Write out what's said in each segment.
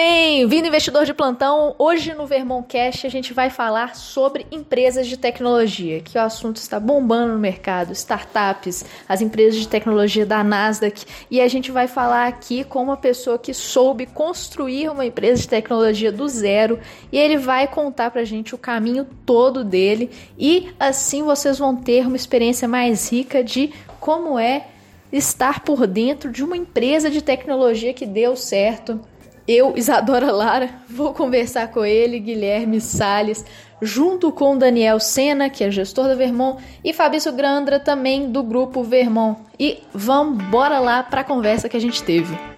Bem-vindo, investidor de plantão. Hoje no Vermont Cash a gente vai falar sobre empresas de tecnologia, que o assunto está bombando no mercado, startups, as empresas de tecnologia da Nasdaq, e a gente vai falar aqui com uma pessoa que soube construir uma empresa de tecnologia do zero, e ele vai contar pra gente o caminho todo dele, e assim vocês vão ter uma experiência mais rica de como é estar por dentro de uma empresa de tecnologia que deu certo eu, Isadora Lara, vou conversar com ele, Guilherme Sales, junto com Daniel Sena, que é gestor da Vermont, e Fabrício Grandra, também do grupo Vermont. E vamos bora lá para a conversa que a gente teve.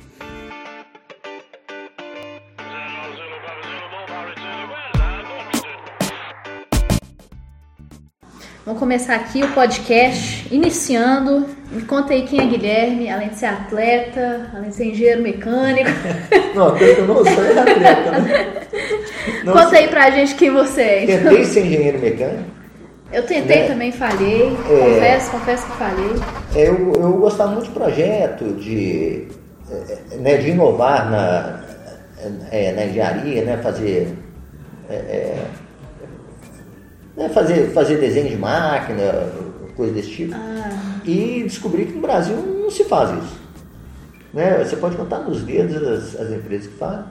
Vamos começar aqui o podcast, iniciando. Me conta aí quem é Guilherme, além de ser atleta, além de ser engenheiro mecânico. Não, eu não sou é atleta, né? Não conta aí pra gente quem você é. Então. Tentei ser engenheiro mecânico. Eu tentei né? também, falhei. É, confesso, confesso que falhei. É, eu, eu gostava muito de projeto, de, é, né, de inovar na, é, na engenharia, né, fazer é, né, fazer, fazer desenho de máquina, coisa desse tipo. Ah. E descobri que no Brasil não se faz isso. Né? Você pode contar nos dedos as, as empresas que fazem.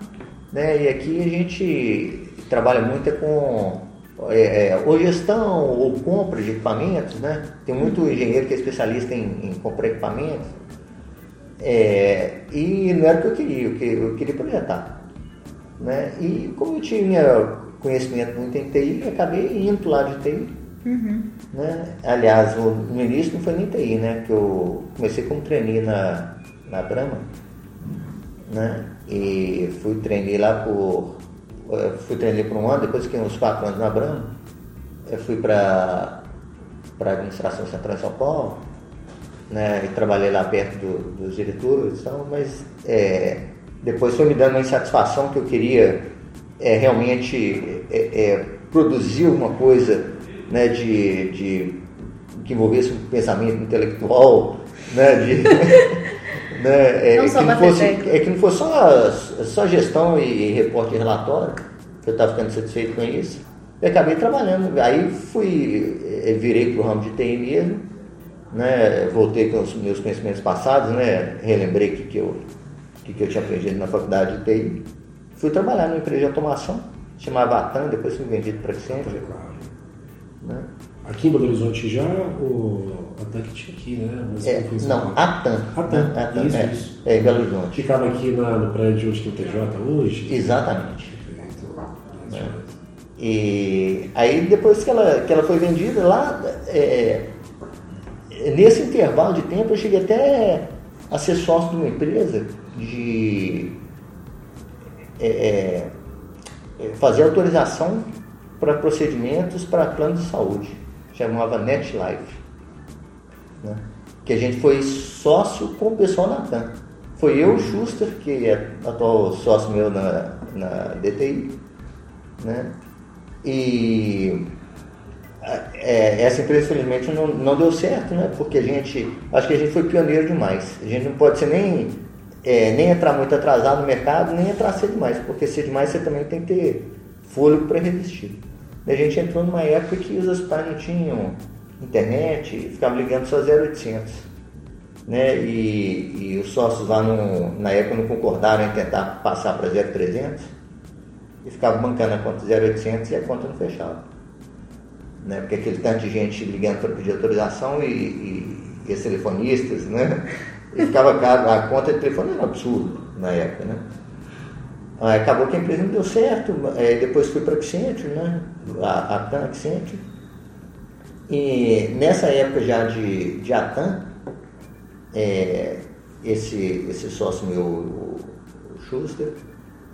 Né? E aqui a gente trabalha muito é com é, é, ou gestão ou compra de equipamentos. Né? Tem muito engenheiro que é especialista em, em comprar equipamentos. É, e não era o que eu queria, eu queria, eu queria projetar. Né? E como eu tinha conhecimento muito em TI e acabei indo lá de TI. Uhum. Né? Aliás, no início não foi nem TI, né? Que eu comecei como trainee na, na Brahma. Né? E fui trainee lá por. Eh, fui trainee por um ano, depois fiquei uns quatro anos na Brahma. Eu fui para a administração central em São Paulo. Né? E trabalhei lá perto do, dos diretores, então, mas é, depois foi me dando uma insatisfação que eu queria é, realmente é, é, produzir uma coisa né, de, de, que envolvesse um pensamento intelectual, né, de, né, é, que, não fosse, é, que não fosse só, só gestão e, e reporte de relatório, que eu estava ficando satisfeito com isso. E acabei trabalhando. Aí fui, é, virei para o ramo de TI mesmo, né, voltei com os meus conhecimentos passados, né, relembrei o que, que, eu, que, que eu tinha aprendido na faculdade de TI Fui trabalhar numa empresa de automação, chamava Atan, depois fui vendido para Accenture. Claro. Né? Aqui em Belo Horizonte já, o Atan que tinha aqui, né? Mas é, não, Atan. Atan, Atan isso, é, isso. É, em Belo Horizonte. Ficava aqui na, no prédio onde tem o TJ hoje? Exatamente. É. E aí depois que ela, que ela foi vendida lá, é, nesse intervalo de tempo eu cheguei até a ser sócio de uma empresa de é, é, é, fazer autorização para procedimentos para plano de saúde, chamava NetLife, né? que a gente foi sócio com o pessoal na TAM. Foi eu, o Schuster, que é atual sócio meu na, na DTI, né? e é, essa empresa infelizmente não, não deu certo, né? porque a gente, acho que a gente foi pioneiro demais, a gente não pode ser nem é, nem entrar muito atrasado no mercado, nem entrar cedo demais, porque cedo demais você também tem que ter fôlego para resistir. A gente entrou numa época que os hospitais não tinham internet, ficavam ligando só 0800. Né? E, e os sócios lá no, na época não concordaram em tentar passar para 0300 e ficavam bancando a conta 0800 e a conta não fechava. Né? Porque aquele tanto de gente ligando para pedir autorização e, e, e telefonistas, né? E ficava caro, a conta de telefone era um absurdo na época, né? Aí acabou que a empresa não deu certo, é, depois fui para a Accenture, né? A, a TAM Accenture. E nessa época já de, de Atan, é, esse, esse sócio meu, o Schuster,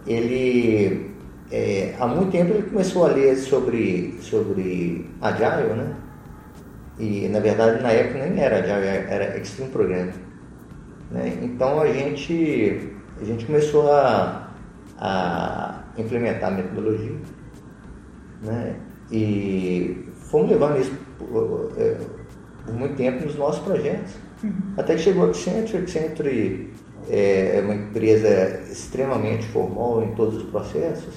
ele é, há muito tempo ele começou a ler sobre, sobre Agile, né? E na verdade na época nem era Agile, era Extreme Programming. Né? Então a gente, a gente começou a, a implementar a metodologia né? e fomos levando isso por, é, por muito tempo nos nossos projetos. Uhum. Até que chegou o Accenture, Accenture é uma empresa extremamente formal em todos os processos,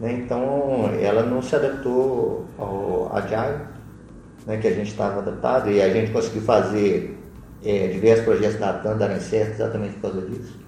né? então ela não se adaptou ao Agile, né? que a gente estava adaptado, e a gente conseguiu fazer é, diversos projetos da TAM darem certo exatamente por causa disso.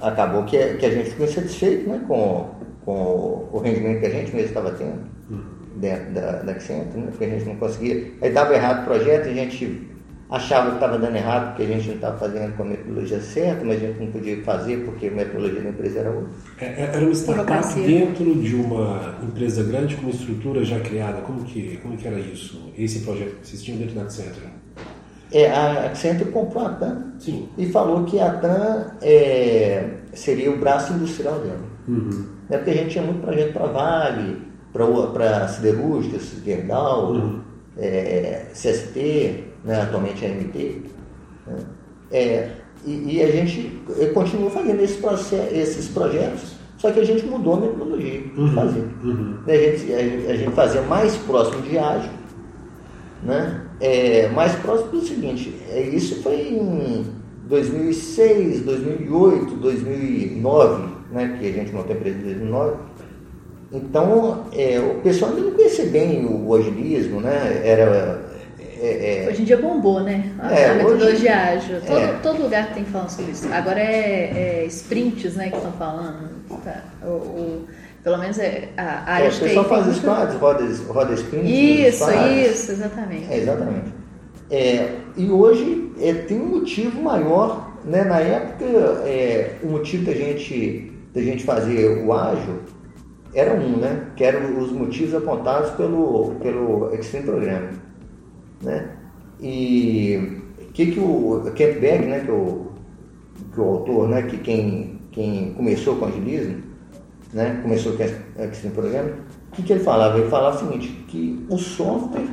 Acabou que, que a gente ficou insatisfeito né? com, com o rendimento que a gente mesmo estava tendo uhum. dentro da, da Accenture, né? porque a gente não conseguia. Aí dava errado o projeto, a gente achava que estava dando errado porque a gente não estava fazendo com a metodologia certa, mas a gente não podia fazer porque a metodologia da empresa era outra. É, é era uma startup dentro de uma empresa grande com uma estrutura já criada. Como que, como que era isso? Esse projeto que vocês tinham dentro da Accenture? É, a Accenture comprou a TAM Sim. e falou que a TAM é, seria o braço industrial dela. Uhum. É porque a gente tinha muito projeto para Vale, para siderúrgicas, Gerdau, uhum. é, CST, né, atualmente é MT. Né? É, e, e, a gente continua fazendo esse processo, esses projetos, só que a gente mudou a metodologia uhum, de fazer. Uhum. A, gente, a, a, gente fazia mais próximo de ágil, né? É, mais próximo do seguinte, é, isso foi em 2006, 2008, 2009, né, que a gente montou a empresa em 2009. Então, é, o pessoal ainda não conhecia bem o, agilismo, né? Era é, é, hoje em dia bombou, né? A, é, a metodologia ágil. Todo, é. todo lugar tem falando sobre isso. Agora é, é sprints, né, que estão falando. Tá? O, o, pelo menos é a área é, de pessoal faz squads, roda, roda sprints. Isso, isso, exatamente. É, exatamente. É, e hoje é, tem um motivo maior, né? Na época, é, o motivo da gente, da gente fazer o ágil era um, né? Que eram os motivos apontados pelo, pelo Extreme Program né? E o que, que o Kent Beck, né, que, o, que o autor, né, que quem, quem começou com o agilismo, né, começou com esse programa, o que, que ele falava? Ele falava o seguinte, que o software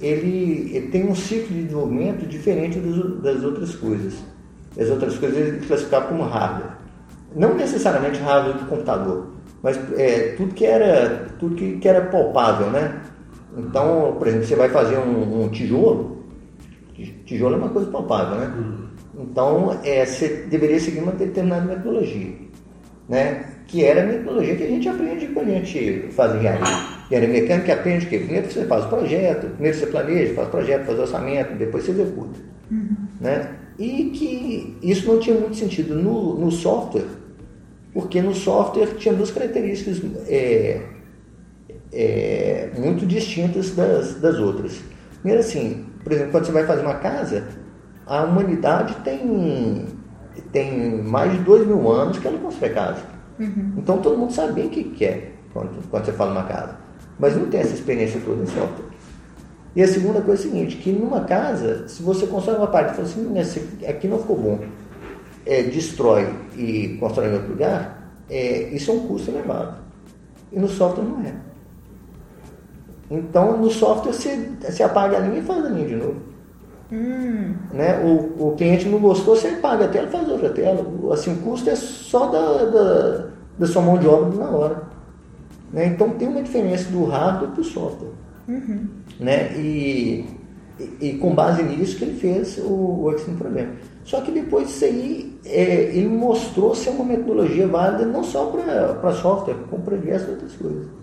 ele, ele tem um ciclo de desenvolvimento diferente das, das outras coisas. As outras coisas ele classificava como hardware. Não necessariamente hardware do computador, mas é, tudo que era tudo que, que era palpável, né? Então, por exemplo, você vai fazer um, um tijolo, tijolo é uma coisa palpável, né? Uhum. Então, é, você deveria seguir uma determinada metodologia, né? Que era a metodologia que a gente aprende quando a gente faz engenharia. Engenharia mecânica aprende que primeiro você faz o projeto, primeiro você planeja, faz o projeto, faz o orçamento, depois você executa. Uhum. Né? E que isso não tinha muito sentido no, no software, porque no software tinha duas características é, é, muito distintas das, das outras. Primeiro assim, por exemplo, quando você vai fazer uma casa, a humanidade tem, tem mais de dois mil anos que ela constrói casa. Uhum. Então todo mundo sabe bem o que quer é quando, quando você fala uma casa. Mas não tem essa experiência toda em software. E a segunda coisa é a seguinte, que numa casa, se você constrói uma parte e fala assim, esse aqui não ficou bom, é, destrói e constrói em outro lugar, é, isso é um custo elevado. E no software não é. Então, no software, você, você apaga a linha e faz a linha de novo. Hum. Né? O, o cliente não gostou, você apaga a tela e faz outra tela. Assim, o custo é só da, da, da sua mão de obra na hora. Né? Então, tem uma diferença do hardware para o software. Uhum. Né? E, e, e, com base nisso que ele fez o, o Extreme Program. Só que depois disso aí, é, ele mostrou ser uma metodologia válida não só para software, como para diversas outras coisas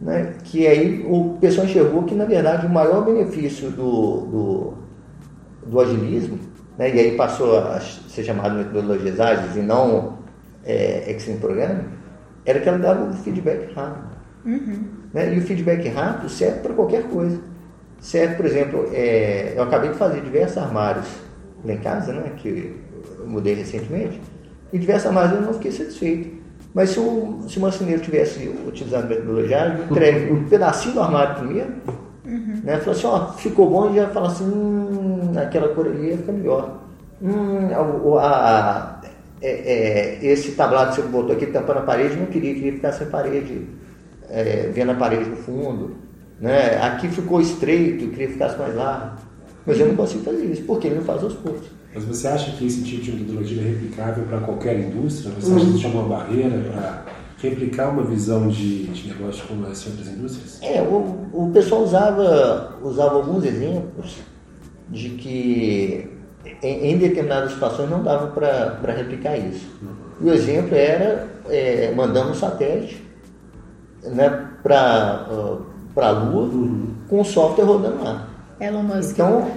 né, que aí o pessoal enxergou que, na verdade, o maior benefício do, do, do agilismo, né, e aí passou a ser chamado metodologias ágeis e não é, Extreme Programming, era que ela dava o feedback rápido. Uhum. Né, e o feedback rápido serve para qualquer coisa. Serve, por exemplo, é, eu acabei de fazer diversos armários lá em casa, né, que eu mudei recentemente, e diversos armários eu não fiquei satisfeito. Mas se o, se o marceneiro tivesse utilizado a metodologia, ele entregue um pedacinho do armário primeiro, uhum. né? Falou assim, ó, ficou bom e já fala assim, hum, aquela cor ali fica melhor. Hum, a, a, é, é, esse tablado que você botou aqui tampando a parede, não queria, queria ficar sem parede, é, vendo a parede no fundo. Né? Aqui ficou estreito, queria que ficasse mais largo. Mas eu não consigo fazer isso, porque ele não faz aos poucos. Mas você acha que esse tipo de metodologia é replicável para qualquer indústria? Você acha que existe alguma barreira para replicar uma visão de, de negócio como essa em outras indústrias? É, o, o pessoal usava, usava alguns exemplos de que em, em determinadas situações não dava para replicar isso. O exemplo era é, mandando um satélite né, para a Lua uhum. com o software rodando lá. Elon Musk. Então,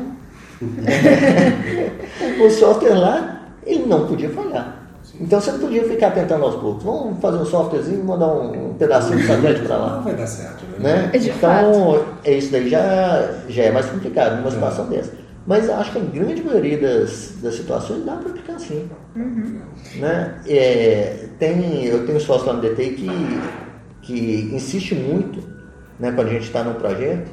o software lá, ele não podia falhar. Então você não podia ficar tentando aos poucos. Vamos fazer um softwarezinho e mandar um, pedacinho de satélite para lá. Não vai dar certo, né? né? É então, é isso daí já, já é mais complicado numa é. situação dessa. Mas acho que a grande maioria das, das situações dá para aplicar sim. Uhum. Né? É, tem, eu tenho um sócio lá no DTI que, que insiste muito né, quando a gente está num projeto,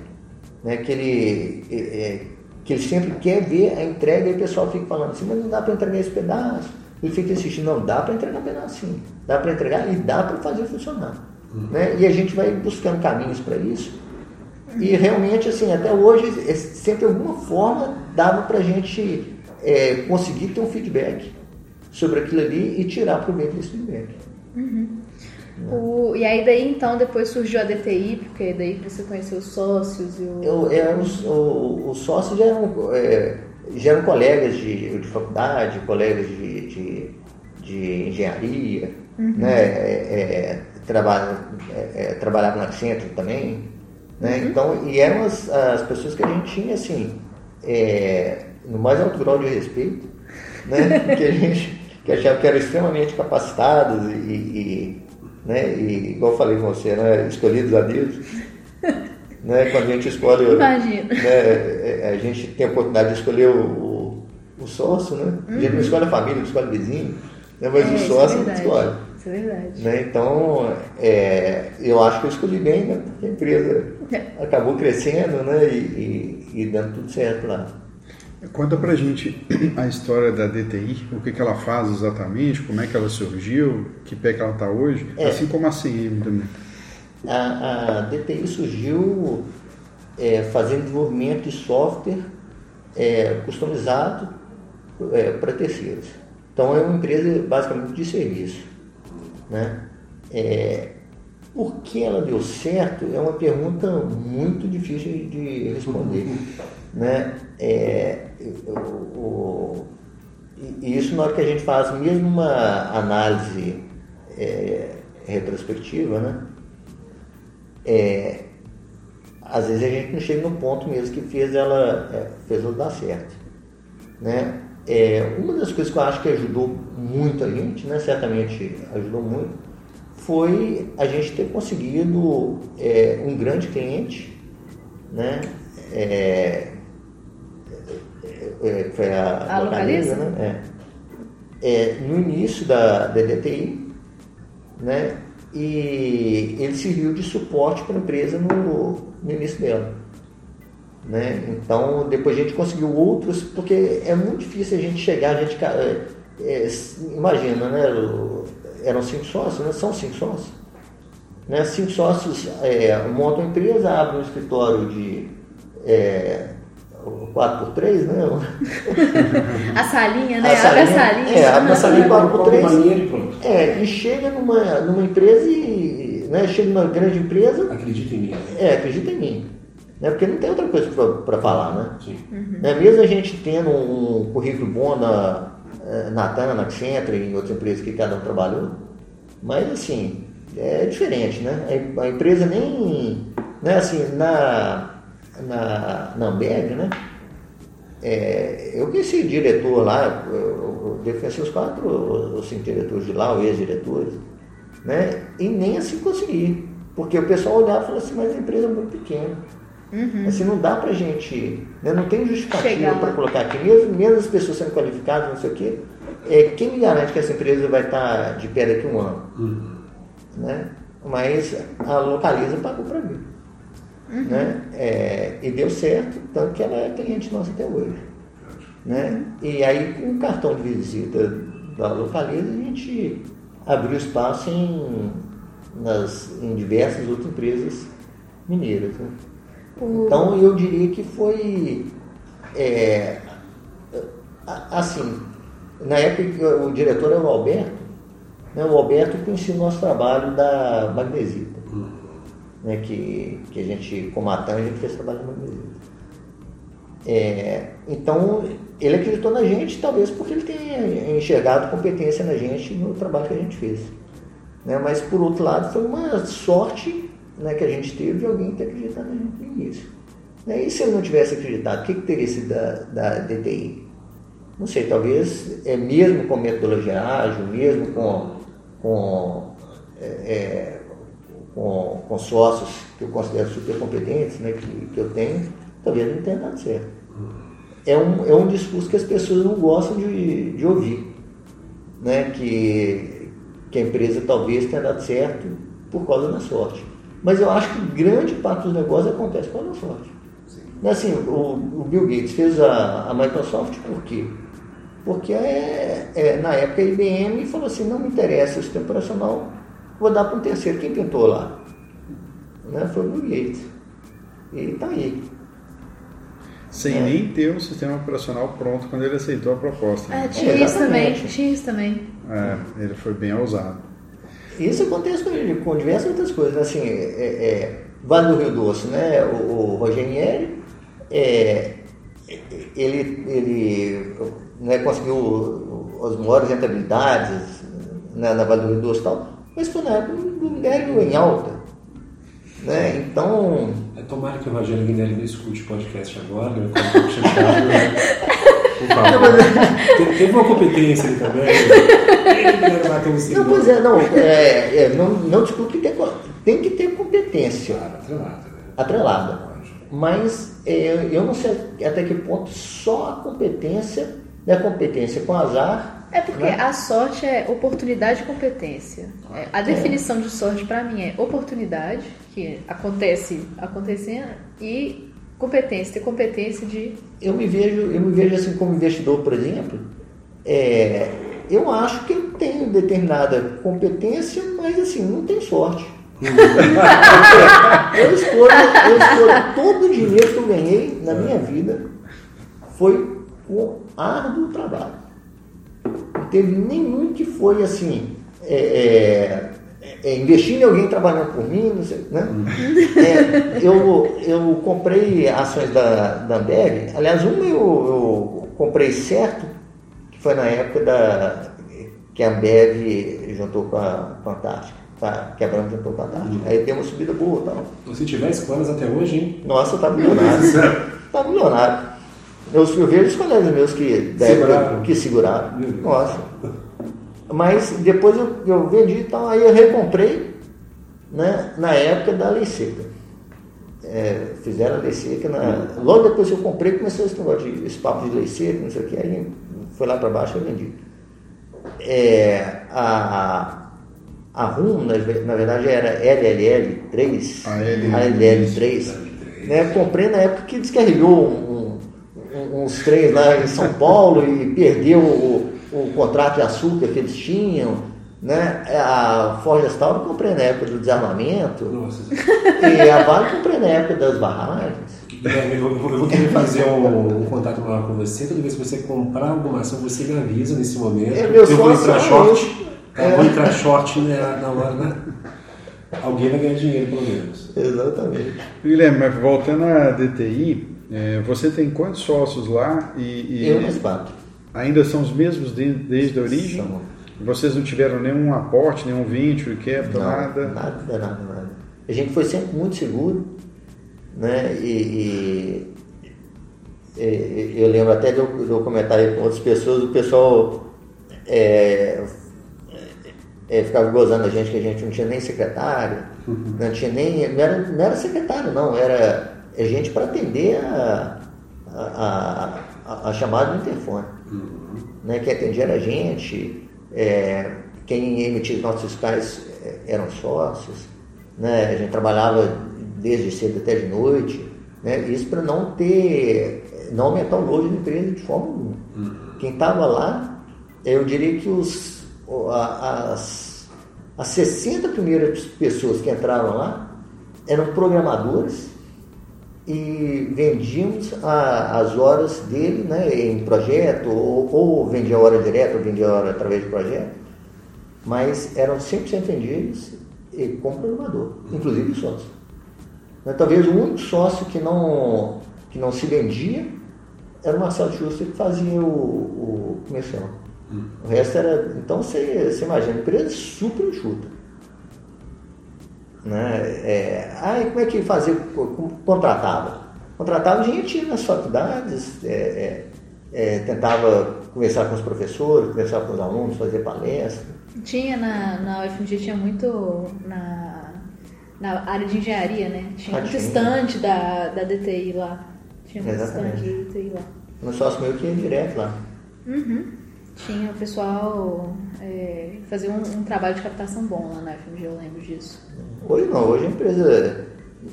né, que, ele, é, é, que ele sempre quer ver a entrega e o pessoal fica falando assim, mas não dá para entregar esse pedaço. Ele fica insistindo, não, dá para entregar um pedacinho, dá para entregar e dá para fazer funcionar. Uhum. Né? E a gente vai buscando caminhos para isso e realmente, assim, até hoje, é sempre alguma forma dava para a gente é, conseguir ter um feedback sobre aquilo ali e tirar proveito desse feedback. Uhum. O, e aí daí então depois surgiu a DTI, porque daí você conheceu os sócios e o. Eu, é, os, o, os sócios eram, é, já eram colegas de, de faculdade, colegas de, de, de engenharia, uhum. né? É, é é, é, trabalhavam na Accenture também. Né? Uhum. Então, e eram as, as pessoas que a gente tinha, assim, no mais alto grau de respeito, né? que a gente que achava que eram extremamente capacitados e, e, né? e igual eu falei com você, né? escolhidos a Deus. Né? Quando a gente escolhe. Imagina. Né? É, a gente tem a oportunidade de escolher o, o, o sócio, né? A gente não uhum. escolhe a família, não escolhe o vizinho, né? mas é, o sócio é não escolhe. Isso é verdade. Né? Então, é, eu acho que eu escolhi bem, né? Porque a empresa é. acabou crescendo né? E, e, e, dando tudo certo lá. Conta pra gente a história da DTI, o que, que ela faz exatamente, como é que ela surgiu, que pé que ela está hoje, é. assim como a CM também. A, a DTI surgiu é, fazendo desenvolvimento de software é, customizado é, para terceiros. Então é uma empresa basicamente de serviço. Né? É, por que ela deu certo é uma pergunta muito difícil de responder. Né? É, o, o, e isso na hora que a gente faz mesmo uma análise é, retrospectiva, né? É, às vezes a gente não chega no ponto mesmo que fez ela, é, fez ela dar certo. Né? É, uma das coisas que eu acho que ajudou muito a gente, né, certamente ajudou muito, foi a gente ter conseguido é, um grande cliente, né, é, é, é foi a, a localiza, né, é. no início da, da DTI, né, e ele serviu de suporte para a empresa no, no início dela. Né? Então, depois a gente conseguiu outros, porque é muito difícil a gente chegar, a gente. É, é, imagina, né? Eram cinco sócios, né? São cinco sócios. Né? Cinco sócios é, montam a empresa, abrem um escritório de é, 4x3, né? A salinha, né? A salinha, abre a salinha. É, abre a salinha 4x3. É, e chega numa, numa empresa e. Né, chega numa grande empresa. Acredita em mim. É, acredita em mim. Né? Porque não tem outra coisa para falar, né? Uhum. né? Mesmo a gente tendo um currículo bom na, eh, na TAN, na Accenture e em outras empresas que cada um trabalhou, mas assim, é diferente, né? A, empresa nem, né, assim, na, na, na Amberg, né? É, eu conheci diretor lá, eu, eu defendi os quatro, os cinco diretores de lá, os ex-diretores, né? E nem assim consegui. Porque o pessoal olhava e falava assim, mas a empresa é muito pequena. Uhum. Assim, não dá pra gente. Né, não tem justificativa para colocar aqui, mesmo, mesmo as pessoas sendo qualificadas, não sei o quê. É, quem me garante que essa empresa vai estar de pé daqui a um ano? Uhum. Né? Mas a localiza pagou para mim. Uhum. Né? É, e deu certo, tanto que ela é cliente nossa até hoje. Né? E aí, com o cartão de visita da localiza, a gente abriu espaço em, nas, em diversas outras empresas mineiras. Né? Então eu diria que foi é, assim, na época o diretor era o Alberto, né, o Alberto conhecia o nosso trabalho da magnesita. Né, que, que a gente, com a a gente fez trabalho de magnesita. É, então ele acreditou na gente, talvez porque ele tenha enxergado competência na gente no trabalho que a gente fez. Né? Mas, por outro lado, foi uma sorte né, que a gente teve de alguém ter acreditado na gente no início. Né? E se ele não tivesse acreditado, o que, que teria sido da, da DTI? Não sei, talvez é mesmo com metodologia ágil, mesmo com, com, é, é, com, com, sócios que eu considero super competentes, né, que, que eu tenho, talvez não tenha dado certo. É um, é um discurso que as pessoas não gostam de, de ouvir. Né, que, que a empresa talvez tenha dado certo por causa da sorte. Mas eu acho que grande parte dos negócios acontece por causa da sorte. Assim, o, o, Bill Gates fez a, a, Microsoft por quê? Porque é, é, na época a IBM falou assim, não me interessa o sistema operacional, vou dar para um terceiro. Quem pintou lá? Né? Foi o Bill Gates. E está aí. Sem é. nem ter um sistema operacional pronto quando ele aceitou a proposta. É, tinha é, isso também, tinha isso também. É, ele foi bem ousado. Isso acontece com, com diversas outras coisas. Assim, é, é, Vale do Rio Doce, né? O, o Rogenieri, é, ele, ele né, conseguiu as maiores rentabilidades né, na Vale do Rio Doce e tal, mas foi na época do minério em alta. Né? Então. É, tomara que o Rogério não escute o podcast agora, né? Um pouco chateado. Né? Teve uma competência ali também. Um Não, pois é, não. É, é, não, não discuto que tem, tem que ter competência. Claro, atrelada. Né? Atrelada mas é, eu não sei até que ponto só a competência, né, competência com azar. É porque né? a sorte é oportunidade e competência. É, a definição é. de sorte para mim é oportunidade, que acontece acontecendo, e competência, ter competência de. Eu me vejo, eu me vejo assim como investidor, por exemplo. É, eu acho que eu tenho determinada competência, mas assim, não tem sorte. eu, escolho, eu escolho todo o dinheiro que eu ganhei na minha vida foi o árduo trabalho. Não teve nenhum que foi assim, é, é, é, investir em alguém trabalhando por mim, não sei, né? É, eu, eu comprei ações da, da Ambev, aliás, uma eu, eu comprei certo, que foi na época da, que a Ambev juntou com a Fantástica tá quebrando de toda a tarde. Aí tem uma subida boa tal. Se tiver escolas até hoje, hein? Nossa, tá milionário. tá milionário. Eu, eu vejo os colegas meus que, seguraram. que seguraram. Nossa. Mas depois eu, eu vendi e tal, aí eu recomprei né, na época da lei seca. É, fizeram a lei seca. Na, logo depois que eu comprei, começou esse negócio de esse papo de lei seca, não sei o que, aí foi lá para baixo e eu vendi. É, a, a RUM, na, na verdade, era LLL3, a LLL3. Né? Comprei na época que descarregou um, uns trens lá em São Paulo e perdeu o, o contrato de açúcar que eles tinham. Né? A Forja Gestal eu comprei na época do desarmamento. Nossa. E a Vale comprei na época das barragens. Eu, eu, vou querer fazer um, um contato maior com você. Toda vez que você comprar alguma ação, você me avisa nesse momento. É, eu vou entrar short. É. Vou entrar short né, na hora, né? Alguém vai ganhar dinheiro, pelo menos. Exatamente. Guilherme, mas voltando à DTI, é, você tem quantos sócios lá? E, e Eu mais quatro. Ainda são os mesmos de, desde a origem? São. Vocês não tiveram nenhum aporte, nenhum venture, não, nada? Nada, nada, nada. A gente foi sempre muito seguro, né? E, e, e eu lembro até de eu, de eu comentar com outras pessoas, o pessoal é, é, ficava gozando a gente que a gente não tinha nem secretário, uhum. não tinha nem. Não era, não era secretário, não, era é gente para atender a, a, a, a, chamada do interfone. Uhum. Né? Quem atendia era a gente, é, quem emitia os nossos fiscais é, eram sócios, né? a gente trabalhava desde cedo até de noite, né? isso para não ter, não aumentar o load da empresa de forma alguma. Uhum. Quem estava lá, eu diria que os as, as 60 primeiras pessoas que entraram lá eram programadores e vendíamos a, as horas dele né, em projeto, ou, ou vendia a hora direta, ou vendia a hora através de projeto, mas eram 100% vendidos e como programador, inclusive o sócio. Talvez o único sócio que não, que não se vendia era o Marcelo Schuster que fazia o, o comercial. Hum. O resto era. Então você, você imagina, empresa super enxuta. Né? É, aí como é que fazia? Contratava. Contratava, gente nas faculdades, é, é, é, tentava conversar com os professores, conversar com os alunos, fazer palestra. Tinha na, na UFMG, tinha muito na, na área de engenharia, né? Tinha ah, muito estande da, da DTI lá. Tinha muito estande da DTI lá. No sócio meu que ia direto lá. Uhum. Tinha o pessoal é, fazer um, um, trabalho de captação bom lá na FMG, eu lembro disso. Hoje não, hoje a empresa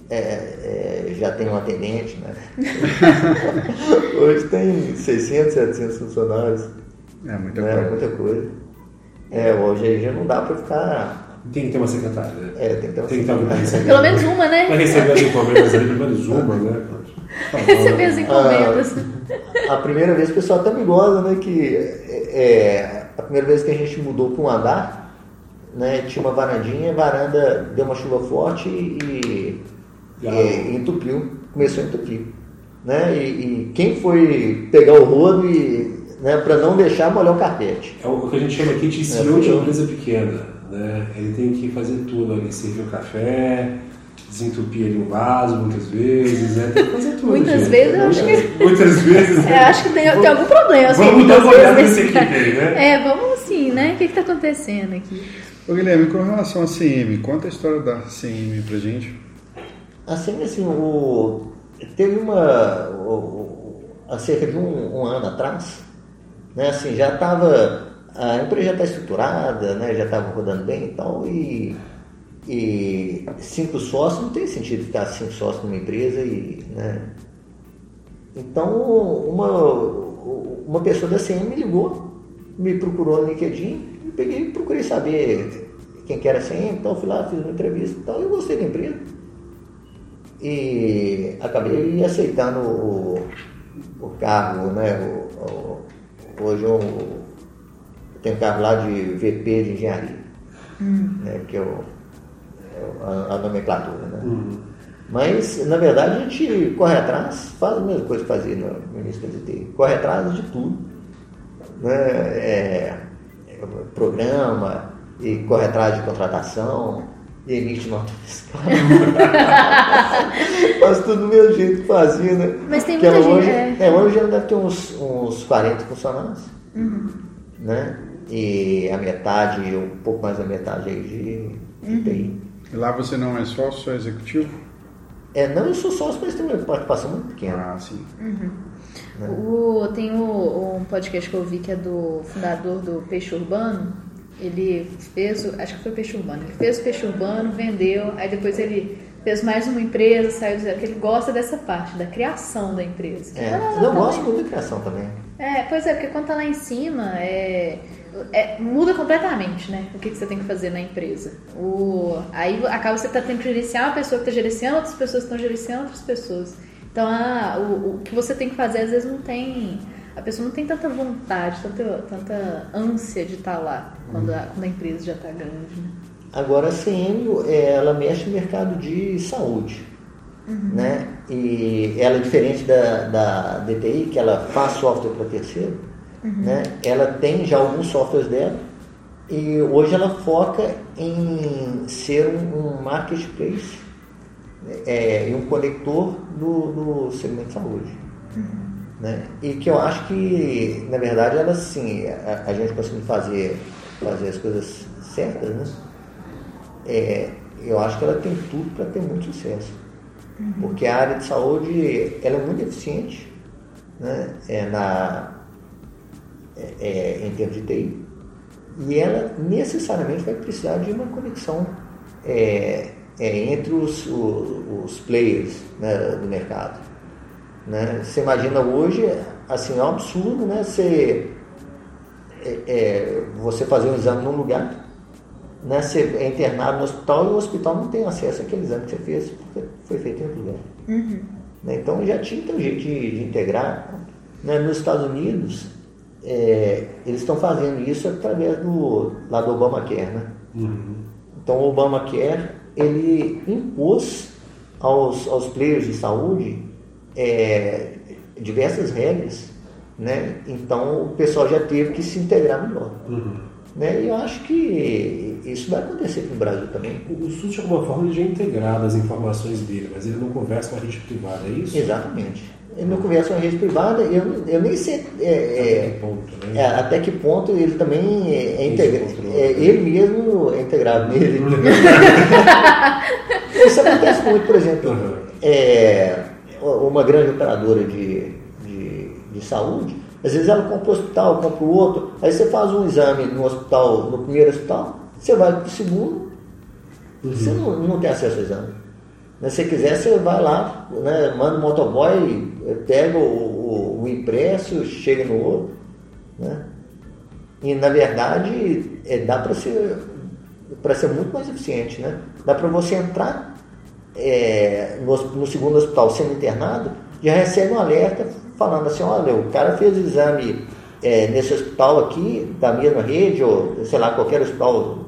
é, é, já tem um atendente, né? hoje tem 600, 700 funcionários. É muita né? coisa. Muita coisa. É, hoje já não dá para ficar tem que ter uma secretária. Né? É, tem que ter uma tem secretária. Pelo menos uma, né? Vai receber as encomendas ali, pelo menos uma, né? Receber as encomendas. A, a, primeira vez o pessoal até me gosta, né? Que é, a primeira vez que a gente mudou para um andar, né? Tinha uma varandinha, a varanda deu uma chuva forte e, e, e entupiu. Começou a entupir. Né? E, e quem foi pegar o rodo e né, para não deixar molhar o carpete. É o que a gente chama aqui de CEO é, de uma empresa pequena. Né? Ele tem que fazer tudo ali, servir o café, desentupir ali um vaso muitas vezes, né? Tem que fazer tudo. Muitas gente. vezes eu acho que. Muitas vezes. Né? É, acho que tem, tem algum problema. Assim, vamos dar uma olhada nesse aí, né? É, vamos assim, né? O que está acontecendo aqui? Ô Guilherme, com relação à CM, conta a história da CM pra gente. A CM, assim, o, teve uma. O, há cerca de um, um ano atrás, né, assim, já estava a empresa já está estruturada, né, já estava rodando bem e tal, e, e cinco sócios, não tem sentido ficar cinco sócios numa empresa e, né, então uma, uma pessoa da CM me ligou, me procurou no LinkedIn, eu peguei procurei saber quem que era a CM, então fui lá, fiz uma entrevista e tal, eu gostei da empresa. E acabei aceitando o, o cargo, né, o, o, hoje eu tem um carro lá de VP de engenharia, hum. né, que o, é a, a, nomenclatura. Né? Hum. Mas, na verdade, a gente corre atrás, faz a mesma coisa que fazia no, início da DT, corre atrás de tudo. Né? É, é, programa, e corre atrás de contratação, e emite nota fiscal. Faz tudo do mesmo jeito que fazia, né? Mas tem muita hoje, gente. É... É, hoje já deve ter uns, uns 40 funcionários. Uhum. Né? e a metade, um pouco mais da metade aí de, de uhum. TI. E lá você não é sócio, só executivo? É, não, eu sou sócio, mas tem uma participação muito pequena. Ah, sim. Uhum. Né? O, tem o, um podcast que eu vi que é do fundador do Peixe Urbano. Ele fez, acho que foi Peixe Urbano. Ele fez o Peixe Urbano, vendeu, aí depois ele fez mais uma empresa, saiu do que ele gosta dessa parte, da criação da empresa. É, ah, eu gosto muito da criação também. É, pois é, porque quando tá lá em cima, é, é, muda completamente, né? O que, que, você tem que fazer na empresa. O, aí acaba você tá tendo que gerenciar uma pessoa que está gerenciando, outras pessoas que estão gerenciando outras pessoas. Então, ah, o, o, que você tem que fazer às vezes não tem. A pessoa não tem tanta vontade, tanta, tanta ânsia de estar tá lá quando a, quando a empresa já está grande. Né? Agora, a CM, é, ela mexe no mercado de saúde. Uhum. Né? E ela é diferente da, da DTI, que ela faz software para terceiro Uhum. Né? Ela tem já alguns softwares dela e hoje ela foca em ser um, um marketplace é, e um conector do, do segmento de saúde. Uhum. Né? E que eu acho que, na verdade, ela sim, a, a gente conseguindo fazer, fazer as coisas certas, né? É, eu acho que ela tem tudo para ter muito sucesso. Uhum. Porque a área de saúde ela é muito eficiente né? é na, é, é, em termos de TI. E ela necessariamente vai precisar de uma conexão é, é entre os, os, os players né, do mercado. Né? Você imagina hoje, assim, é um absurdo né, você, é, você fazer um exame num lugar, né, você é internado no hospital e o hospital não tem acesso àquele exame que você fez, porque foi feito em outro lugar. Uhum. Né, então já tinha um jeito de, de integrar. Né? Nos Estados Unidos, é, eles estão fazendo isso através do, lá do Obamacare, né? Uhum. Então o Obamacare, ele impôs aos, aos players de saúde é, diversas regras, né? Então o pessoal já teve que se integrar melhor. Uhum. Né? E eu acho que isso vai acontecer no Brasil também. O SUS, de alguma forma, ele já é integrado as informações dele, mas ele não conversa com a rede privada, é isso? Exatamente. Ele não conversa com a rede privada, eu, eu nem sei é, até, que ponto, né? é, até que ponto ele também é, integrado. É, ele mesmo é integrado nele. isso acontece muito, por exemplo, uhum. é, uma grande operadora de, de, de saúde, às vezes ela compra um hospital, compra o outro, aí você faz um exame no hospital, no primeiro hospital, você vai para o segundo, uhum. você não, não tem acesso ao exame. Se você quiser, você vai lá, né, manda um motoboy, pega o, o, o impresso, chega no outro. Né? E na verdade é, dá para ser, ser muito mais eficiente. Né? Dá para você entrar é, no, no segundo hospital sendo internado, já recebe um alerta falando assim, olha, o cara fez o exame é, nesse hospital aqui, da mesma rede, ou sei lá, qualquer hospital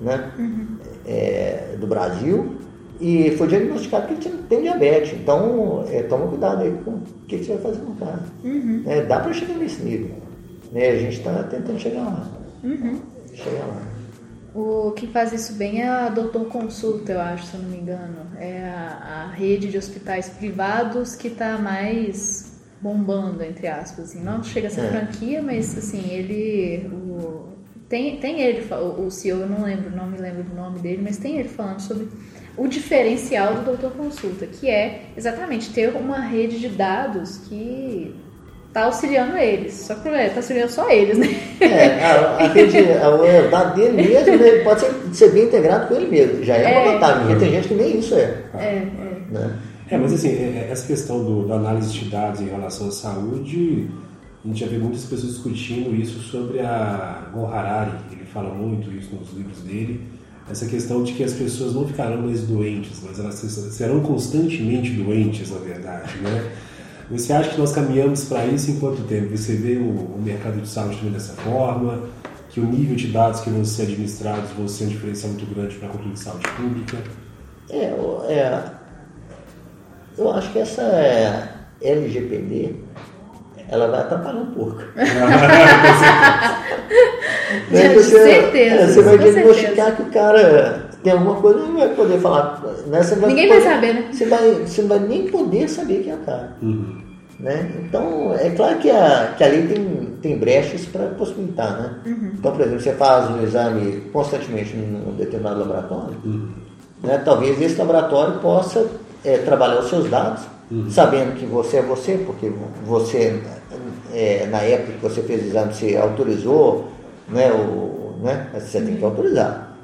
né, uhum. é, do Brasil, e foi diagnosticado que ele tem diabetes. Então, é, toma cuidado aí com o que, que você vai fazer no cara. Uhum. É, dá para chegar nesse nível. Né? A gente está tentando chegar lá. Uhum. Chegar lá. O que faz isso bem é a Doutor Consulta, eu acho, se eu não me engano. É a, a rede de hospitais privados que está mais bombando, entre aspas, assim. Não chega a ser é. franquia, mas, assim, ele... O, tem, tem ele, o CEO, eu não lembro, não me lembro do nome dele, mas tem ele falando sobre o diferencial do Doutor Consulta, que é exatamente ter uma rede de dados que tá auxiliando eles. Só que é, tá auxiliando só eles, né? É, a, a rede, o dado dele mesmo, né, pode ser, ser, bem integrado com ele mesmo. Já é, é uma vantagem, porque tem gente que nem isso é. É, é. Né? É, mas assim, é, é, essa questão do, da análise de dados em relação à saúde, a gente já vê muitas pessoas discutindo isso sobre a Gon Harari, ele fala muito isso nos livros dele, essa questão de que as pessoas não ficarão mais doentes, mas elas serão constantemente doentes, na verdade, né? Você acha que nós caminhamos para isso em quanto tempo? Você vê o, o, mercado de saúde também dessa forma? Que o nível de dados que vão ser administrados vão ser um diferencial muito grande para a cultura de saúde pública? É, é, eu acho que essa LGPD ela vai atrapalhar um pouco. né? Com certeza. Você vai diagnosticar que o cara tem alguma coisa e não vai poder falar. Né? Você vai Ninguém poder, vai saber, né? Você, vai, você não vai nem poder saber quem é o cara. Uhum. Né? Então, é claro que a, que a lei tem, tem brechas para possibilitar. Né? Uhum. Então, por exemplo, você faz um exame constantemente num determinado laboratório, uhum. né? talvez esse laboratório possa é, trabalhar os seus dados, uhum. sabendo que você é você, porque você, é, na época que você fez o exame, você autorizou, né, o, né, você tem que autorizar.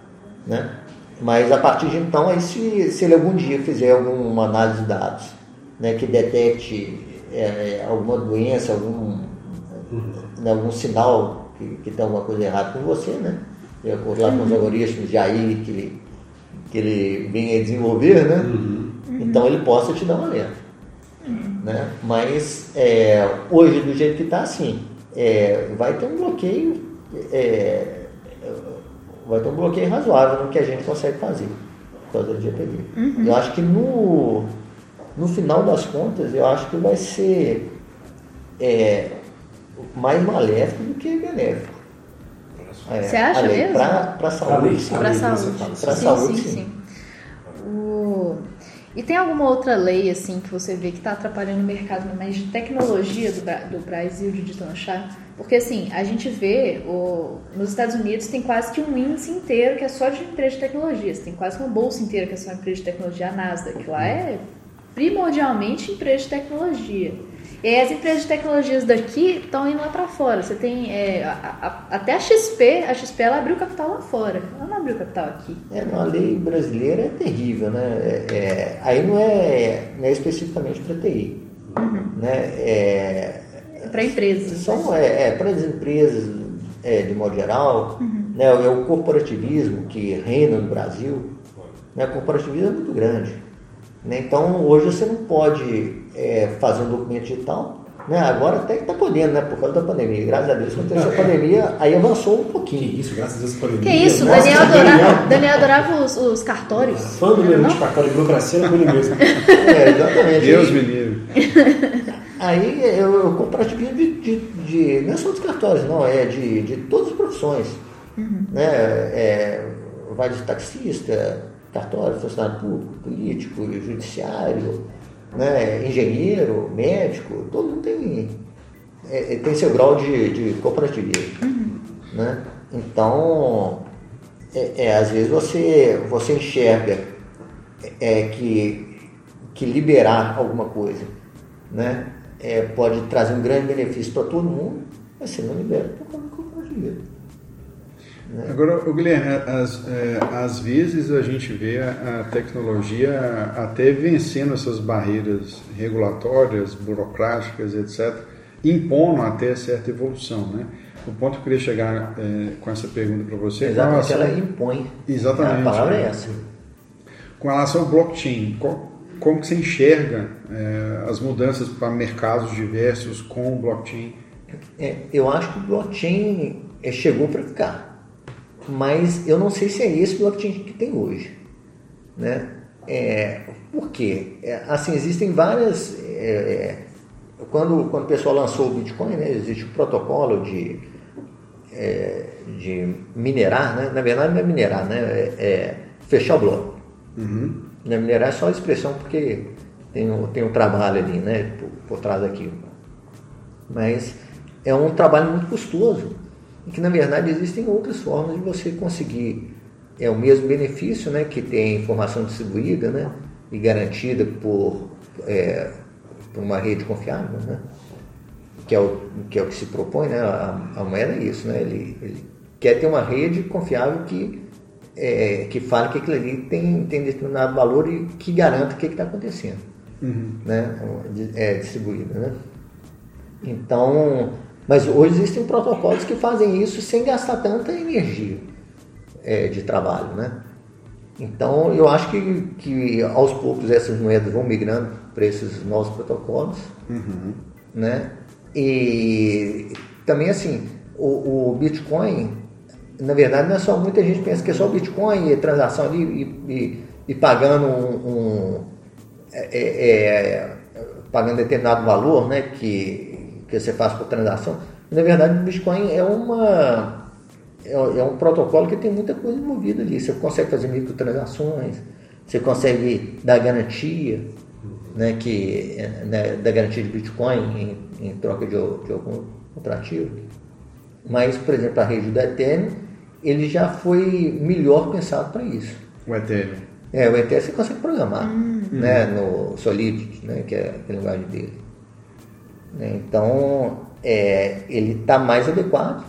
Né? Mas a partir de então, aí se, se ele algum dia fizer alguma análise de dados né, que detecte é, alguma doença, algum, uhum. né, algum sinal que, que tem alguma coisa errada com você, né? De acordo lá com os uhum. algoritmos de AI que ele, que ele vem a desenvolver, né? Uhum. Então ele possa te dar um alerta. Né? Mas é, hoje, do jeito que está assim, é, vai ter um bloqueio, é, vai ter um bloqueio razoável no que a gente consegue fazer por causa do GPD. Uhum. Eu acho que no, no final das contas, eu acho que vai ser é, mais maléfico do que benéfico. É, Você acha mesmo? Para a saúde. Para a saúde. Para a saúde, sim. sim. O... E tem alguma outra lei assim que você vê que está atrapalhando o mercado mais de tecnologia do, do Brasil de deslanchar? Porque assim, a gente vê o, nos Estados Unidos tem quase que um índice inteiro que é só de empresa de tecnologias, tem quase uma bolsa inteira que é só empresa de tecnologia, a Nasdaq, que lá é primordialmente empresa de tecnologia. E as empresas de tecnologias daqui estão indo lá para fora. Você tem é, a, a, até a XP, a XP ela abriu capital lá fora. Ela não abriu capital aqui. É, a lei brasileira é terrível, né? É, é, aí não é, não é especificamente para TI, uhum. né? É, para empresas. São é, é para as empresas é, de modo geral, uhum. né? É o corporativismo que reina no Brasil. Né? O corporativismo é muito grande. Né? Então hoje você não pode é, fazer um documento digital. Né? Agora até que está podendo, né? Por causa da pandemia. Graças a Deus, aconteceu a pandemia, aí avançou um pouquinho. Que isso, graças a Deus a pandemia. Que isso, Nossa, Daniel, adorava, Daniel adorava os, os cartórios. Fã do meu de cartório, burocracia era com ele mesmo. É, exatamente. Deus me livre. Aí eu, eu compartilho de, de, de, não é só dos cartórios, não, é de, de todas as profissões. Uhum. Né? É, vai de taxista, cartório, funcionário público, político, judiciário, né? engenheiro, médico, todo mundo tem, é, tem seu grau de, de cooperativismo. Uhum. Né? Então, é, é, às vezes você, você enxerga é, que, que liberar alguma coisa né, é, pode trazer um grande benefício para todo mundo, mas você não libera por causa do cooperativismo. Né? Agora, Guilherme, às, é, às vezes a gente vê a, a, tecnologia até vencendo essas barreiras regulatórias, burocráticas, etc., impondo até certa evolução, né? O ponto que eu queria chegar é, com essa pergunta para você... Exatamente, ela impõe. Exatamente. A palavra é essa. Com relação ao blockchain, qual, como que você enxerga é, as mudanças para mercados diversos com o blockchain? É, eu acho que o blockchain é, chegou para ficar, mas eu não sei se é esse blockchain que tem hoje, né? É, por quê? É, assim, existem várias... É, quando, quando o pessoal lançou o Bitcoin, né, existe o protocolo de, de minerar, né? na verdade não é minerar, né? é, fechar o bloco. Uhum. Né? Minerar é só a expressão porque tem um, tem um trabalho ali, né, por, por trás daquilo. Mas é um trabalho muito custoso e que na verdade existem outras formas de você conseguir é o mesmo benefício, né, que tem informação distribuída, né, e garantida por, é, por uma rede confiável, né, que é o que é o que se propõe, né, a, a moeda é isso, né, ele, ele quer ter uma rede confiável que é, que fala que aquilo ali tem, tem determinado valor e que garanta o que está acontecendo. Uhum. Né? É distribuído. Né? Então, mas hoje existem protocolos que fazem isso sem gastar tanta energia é, de trabalho. Né? Então, eu acho que, que aos poucos essas moedas vão migrando para esses novos protocolos. Uhum. Né? E também, assim, o, o Bitcoin na verdade, não é só muita gente pensa que é só Bitcoin e transação ali e, e, e pagando um, um é, é, é, pagando determinado valor, né, que, que você faz por transação. Na verdade, o Bitcoin é uma é, é um protocolo que tem muita coisa envolvida ali. Você consegue fazer microtransações, você consegue dar garantia, né, que né, da garantia de Bitcoin em, em troca de, de algum outro ativo. Mas, por exemplo, a rede do Ethereum ele já foi melhor pensado para isso. O Ethereum. É, o Ethereum você consegue programar, hum. né, no Solidity, né, que é a linguagem dele. Né, então, é, ele está mais adequado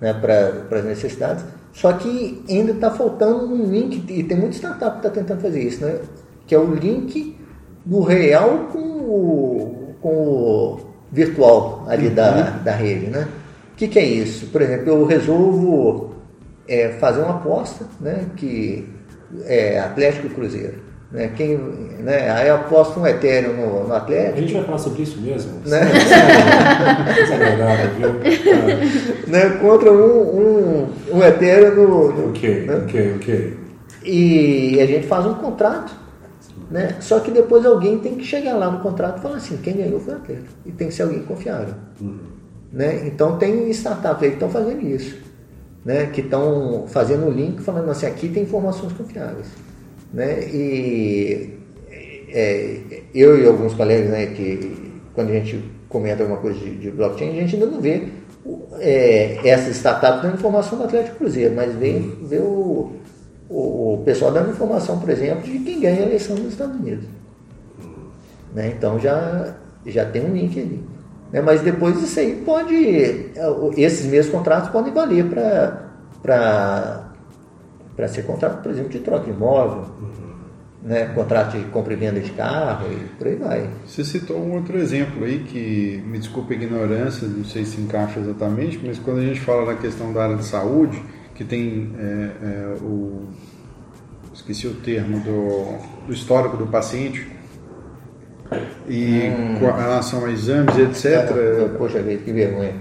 né, para as necessidades, só que ainda está faltando um link, e tem muita startup que está tentando fazer isso, né, que é o link do real com o, com o virtual ali uhum. da, da rede, né? O que, que é isso? Por exemplo, eu resolvo é fazer uma aposta, né, que é Atlético e Cruzeiro. Né, quem, né, aí eu aposto um Ethereum no, no Atlético. A gente vai falar sobre isso mesmo. Né? Desagradável, viu? né, contra um, um, um Ethereum no. no ok, né? ok, ok. E a gente faz um contrato. Né? Só que depois alguém tem que chegar lá no contrato e falar assim, quem ganhou foi o Atlético. E tem que ser alguém confiável. Uhum. Né? Então tem startups aí que estão fazendo isso né, que estão fazendo o link falando assim, aqui tem informações confiáveis. Né? E é, eu e alguns colegas, né, que quando a gente comenta alguma coisa de, de blockchain, a gente ainda não vê é, essas startups dando informação do Atlético Cruzeiro, mas vê, vê o, o, pessoal dando informação, por exemplo, de quem ganha a eleição nos Estados Unidos. Né? Então já, já tem um link ali. Né? Mas depois isso aí pode, esses mesmos contratos podem valer para ser contrato, por exemplo, de troca de imóvel, uhum. né? contrato de compra e venda de carro e por aí vai. Você citou um outro exemplo aí que, me desculpe a ignorância, não sei se encaixa exatamente, mas quando a gente fala na questão da área de saúde, que tem é, é, o. esqueci o termo do, do histórico do paciente e hum. com relação a exames, etc. poxa vida, que vergonha.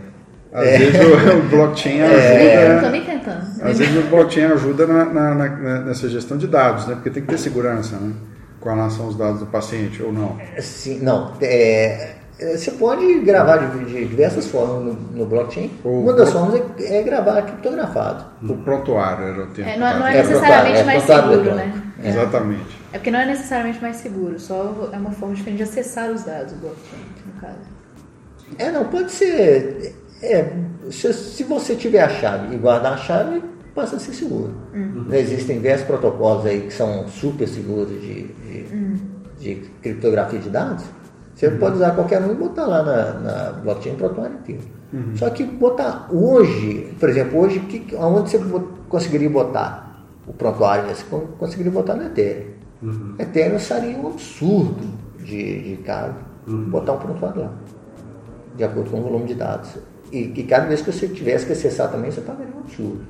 Às é. vezes o, o, blockchain é. ajuda. É, eu também tentando. Às vezes o blockchain ajuda na, na, na, nessa gestão de dados, né? Porque tem que ter segurança, né? Com relação aos dados do paciente, ou não? Sim, não. É, É, Você pode gravar de, de diversas formas no, no blockchain. Ou- Uma das formas é, é gravar criptografado. O prontuário era o termo. É, não, não é É, necessariamente é, mais seguro, né? É. Exatamente. É porque não é necessariamente mais seguro, só é uma forma diferente de acessar os dados do blockchain, no caso. É, não, pode ser. É, se, se você tiver a chave e guardar a chave, passa a ser seguro. Né, Existem diversos protocolos aí que são super seguros de, de, de criptografia de dados. Você pode usar qualquer um e botar lá na, na blockchain prontuário inteiro. Só que botar hoje, por exemplo, hoje, que, onde você conseguiria botar o prontuário? Você con- conseguiria botar no Ethereum. Ethereum seria um absurdo de, de caro botar um prontuário lá de acordo com o volume de dados. E, e cada vez que você tivesse que acessar também, você pagaria um absurdo.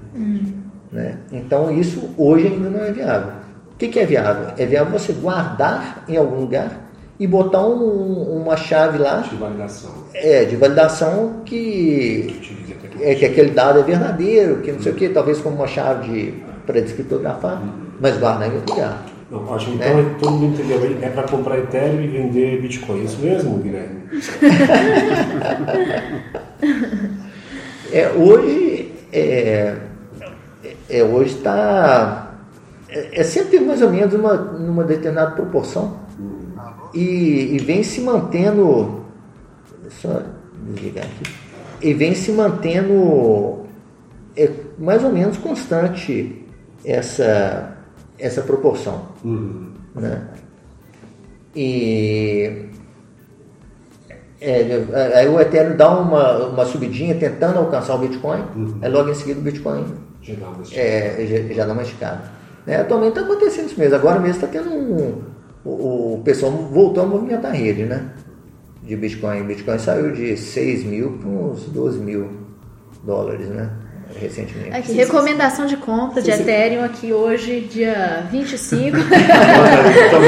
Né? Então isso hoje ainda não é viável. O que, que é viável? É viável você guardar em algum lugar e botar um- uma chave lá De validação. é, de validação que, é, que aquele dado é verdadeiro, que não sei o que, talvez como uma chave para descriptografar, mas guardar em outro lugar. Não, ótimo. Então, é, todo mundo entendeu. É para comprar Ethereum e vender Bitcoin. É isso mesmo, Guilherme? É, hoje é, é, hoje está é, é sempre mais ou menos uma, numa determinada proporção e, e vem se mantendo só desligar aqui e vem se mantendo é, mais ou menos constante essa essa proporção Uhum. né? E é, aí o Ethereum dá uma, uma subidinha tentando alcançar o Bitcoin, aí logo em seguida o Bitcoin Já dá uma é, já, já dá uma esticada. Né? Atualmente está acontecendo isso mesmo. Agora mesmo está tendo um. O, o pessoal voltou a movimentar a rede, né? De Bitcoin. Bitcoin saiu de 6 mil para uns 12 mil dólares, né? Recentemente. Aqui, recomendação de compra de Ethereum aqui hoje, dia 25. Então,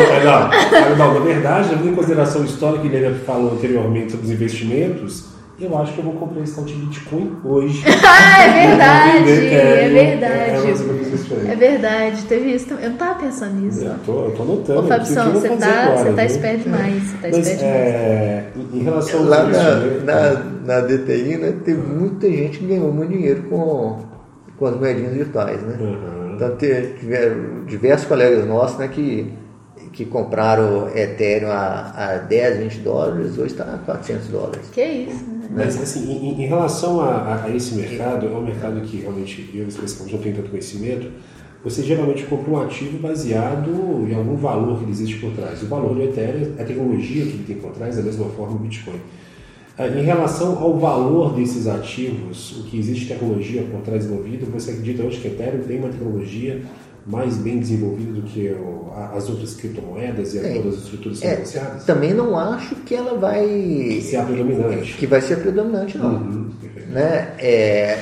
não, não, na verdade, levando em consideração a história que ele falou anteriormente sobre os investimentos, eu acho que eu vou comprar esse tal de Bitcoin hoje. ah, é verdade, é verdade. É, ou menos isso aí. É verdade, teve isso também. Eu não tava pensando nisso. Eu tô, eu tô anotando. Ô, Fabição, você tá, agora, você tá esperto demais. Você tá Mas, esperto demais. é, em em relação Lá na, na, na DTI, né, teve muita gente que ganhou muito dinheiro com, com as moedinhas virtuais, né? Uhum. Então tiveram diversos colegas nossos né, que, que compraram Ethereum a, a 10, 20 dólares, hoje está a 400 dólares. Que isso, né? Mas, assim, em, em relação a, a- esse mercado, é um mercado que realmente eu, especificamente, não tenho tanto conhecimento. Você geralmente compra um ativo baseado em algum valor que existe por trás. O valor do Ethereum é a tecnologia que ele tem por trás, da mesma forma o Bitcoin. Ah, Em relação ao valor desses ativos, o que existe tecnologia por trás envolvida, você acredita hoje que o Ethereum tem uma tecnologia mais bem desenvolvida do que o- as outras criptomoedas e É. todas as estruturas É, negociadas? também não acho que ela vai. Se é a predominante. Que vai ser a predominante, não. Uhum. Né? É,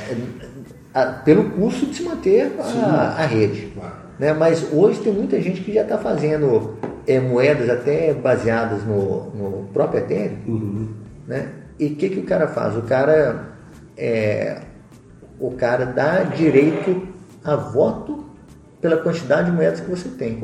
a- pelo custo de se manter a, a rede. Claro. Né? Mas hoje tem muita gente que já está fazendo é, moedas até baseadas no, no próprio Ethereum. Uhum. Né? E o que, que o cara faz? O cara, é, o cara dá direito a voto pela quantidade de moedas que você tem.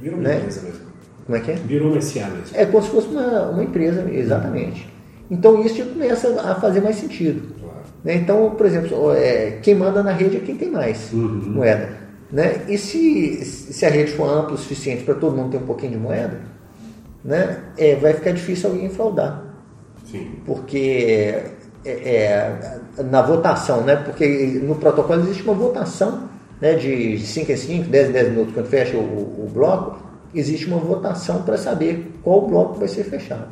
Virou uma Né? empresa mesmo. Como é que é? Virou uma SA mesmo. É como se fosse uma, uma empresa, exatamente. Então isso já começa a fazer mais sentido. Claro. né? Então, por exemplo, é, quem manda na rede é quem tem mais Uhum. moeda. Né? E se, se a rede for ampla o suficiente para todo mundo ter um pouquinho de moeda, né? é, vai ficar difícil alguém fraudar. Sim. Porque é, é, na votação, né? porque no protocolo existe uma votação né? de 5 em 5, 10 em 10 minutos, quando fecha o, o bloco, existe uma votação para saber qual bloco vai ser fechado.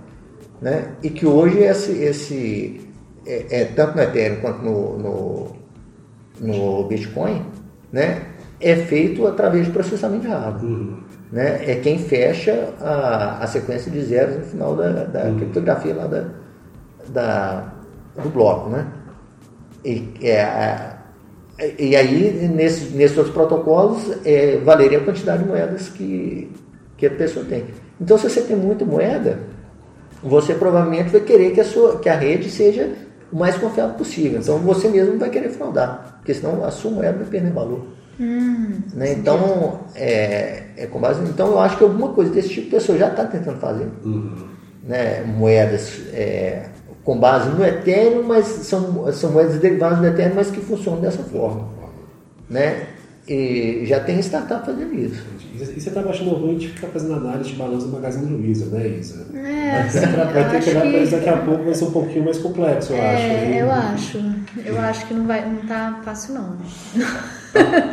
Né? E que hoje esse, esse é, é, tanto no Ethereum quanto no, no, no Bitcoin, né? é feito através de processamento de hardware. Uhum. Né? É quem fecha a, a sequência de zeros no final da, da criptografia lá da, da, do bloco. Né? E, é, a- e aí, nesses, nesses outros protocolos, é, valeria a quantidade de moedas que, que a pessoa tem. Então, se você tem muita moeda, você provavelmente vai querer que a, sua, que a rede seja o mais confiável possível. Então, você mesmo vai querer fraudar, porque senão a sua moeda vai perder valor. Né? Então, é, é com base, então, eu acho que alguma coisa desse tipo de pessoa já está tentando fazer. Uhum. né, moedas é, com base no Ethereum, mas são, são moedas derivadas do Ethereum, mas que funcionam dessa forma. Né? E já tem startup fazendo isso. E você está achando ruim de ficar fazendo análise de balanço do Magazine Luiza, né, Isa? É, vai ter que olhar para isso daqui a pouco, vai ser um pouquinho mais complexo, eu é, acho. É, eu acho. Eu acho que não, vai, não tá fácil, não.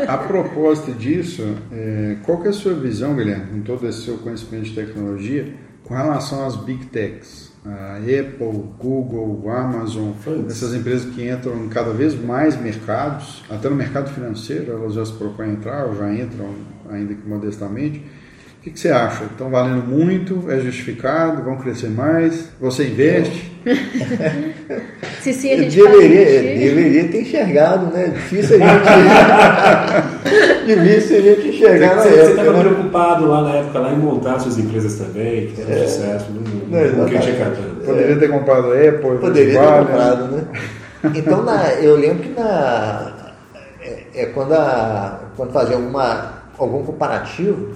A, a propósito disso, é, qual que é a sua visão, Guilherme, com todo esse seu conhecimento de tecnologia, com relação às Big Techs? A Apple, Google, Amazon, essas empresas que entram em cada vez mais mercados, até no mercado financeiro, elas já se propõem a entrar, ou já entram, ainda que modestamente. O que, que, você acha? Estão valendo muito? É justificado? Vão crescer mais? Você investe? Se sim, a gente deveria, deveria ter enxergado, né? Difícil a gente, difícil a gente enxergar Você estava né? preocupado lá na época lá em montar suas empresas também, que era é. sucesso, não, não, não Poderia ter comprado a Apple, Poderia ter comprado, né? Então, na, eu lembro que na, é, é quando, a, quando fazia alguma, algum comparativo,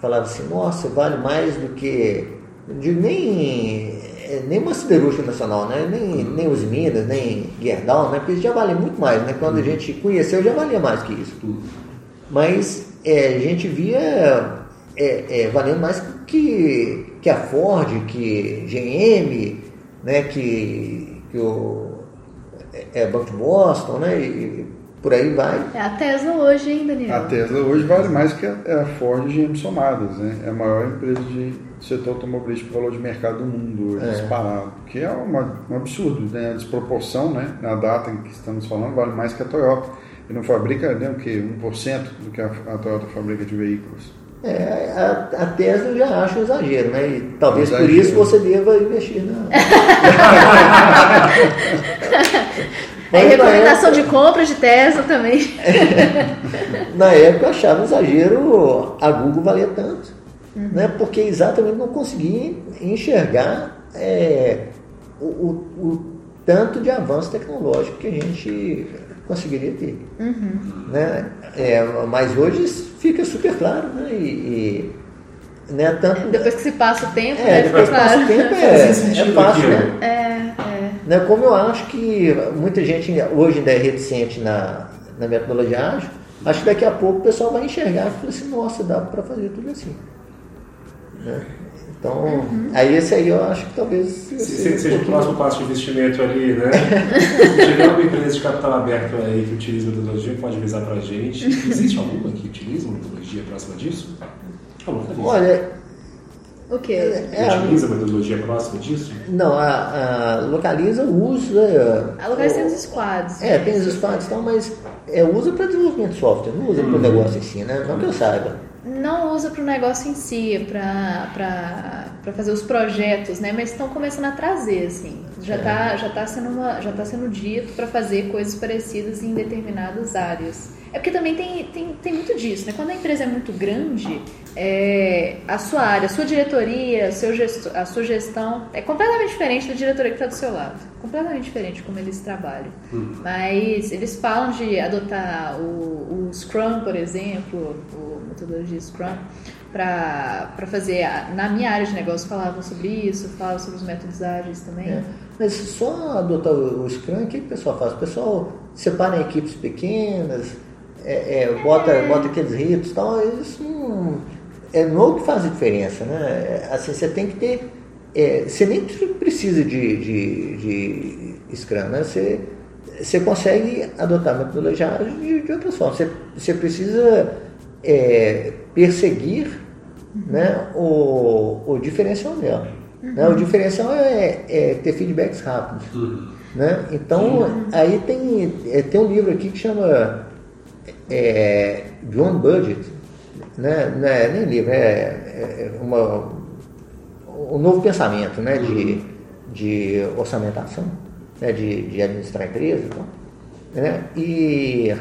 falava assim, nossa, vale mais do que. Não digo nem, é, nem uma siderúrgica nacional, né? nem, nem os Minas, nem Gerdau, né? porque isso já valia muito mais. Né? Quando a gente conheceu, já valia mais que isso tudo. Mas é, a gente via é, é, valendo mais que, que a Ford, que GM, né? que, que o é, é Banco de Boston, né? E, por aí vai. É a Tesla hoje, hein, Daniel? A Tesla hoje vale mais que a, Ford e GM somadas, né? É a maior empresa de setor automobilístico valor de mercado do mundo hoje, é. disparado. Que é uma, um absurdo, né? A desproporção, né? Na data em que estamos falando, vale mais que a Toyota. Não fabrica, né, o quê? 1% do que a, a Toyota fabrica de veículos. É, a, a Tesla eu já acho um exagero, né? E talvez um por isso você deva investir na. Aí recomendação época, de compra de Tesla também. na época eu achava um exagero a Google valer tanto. Uhum. Né? Porque exatamente não conseguia enxergar é, o, o, o, tanto de avanço tecnológico que a gente conseguiria ter. Uhum. Né? É, mas hoje fica super claro, né? E, e né, tanto, depois que se passa o tempo, é, né, depois que passa o tempo é, é, é fácil, né? É, é. Né? Como eu acho que muita gente hoje ainda é reticente na, na metodologia ágil, acho que daqui a pouco o pessoal vai enxergar e falar assim, nossa, dá para fazer tudo assim. Né? Então, uhum. aí esse aí eu acho que talvez seja, seja um o próximo passo de investimento ali, né? Se tiver uma empresa de capital aberto aí que utiliza metodologia, pode avisar para a gente. Existe alguma que utiliza metodologia próxima disso? Olha, o quê? É, Localiza a metodologia próxima disso? Não, a, a Localiza usa. A Localiza tem os squads. É, tem os squads e tal, mas é, usa para desenvolvimento de software, não usa para o negócio em si, né? Não que eu saiba. Não usa para o negócio em si, é para fazer os projetos, né? Mas estão começando a trazer, assim. Já está é. já tá sendo, uma, já tá sendo dito para fazer coisas parecidas em determinadas áreas. É porque também tem, tem, tem muito disso, né? Quando a empresa é muito grande, é, a sua área, a sua diretoria, a, seu gesto, a sua gestão é completamente diferente da diretoria que está do seu lado. Completamente diferente como eles trabalham. Uhum. Mas eles falam de adotar o, o Scrum, por exemplo, a metodologia Scrum, para fazer. Na minha área de negócio falavam sobre isso, falavam sobre os métodos ágeis também. É. Mas só adotar o Scrum, o que o pessoal faz? O pessoal separa em equipes pequenas é, é, bota, bota aqueles ritos e tal, isso não, é novo que faz diferença, né? Assim, você tem que ter. É, você nem precisa de, de, de Scrum, né? Você, você consegue adotar metodologia de, de outra forma. Você, você precisa é, perseguir né, o, o diferencial dela. Uhum. Né? O diferencial é, é, ter feedbacks rápidos. Uhum. Né? Então, uhum. aí tem, é, tem um livro aqui que chama é, John Budget, né? não é nem livro, é, é uma, um novo pensamento né? de, de orçamentação, né? de, de administrar a empresa. Então, né? E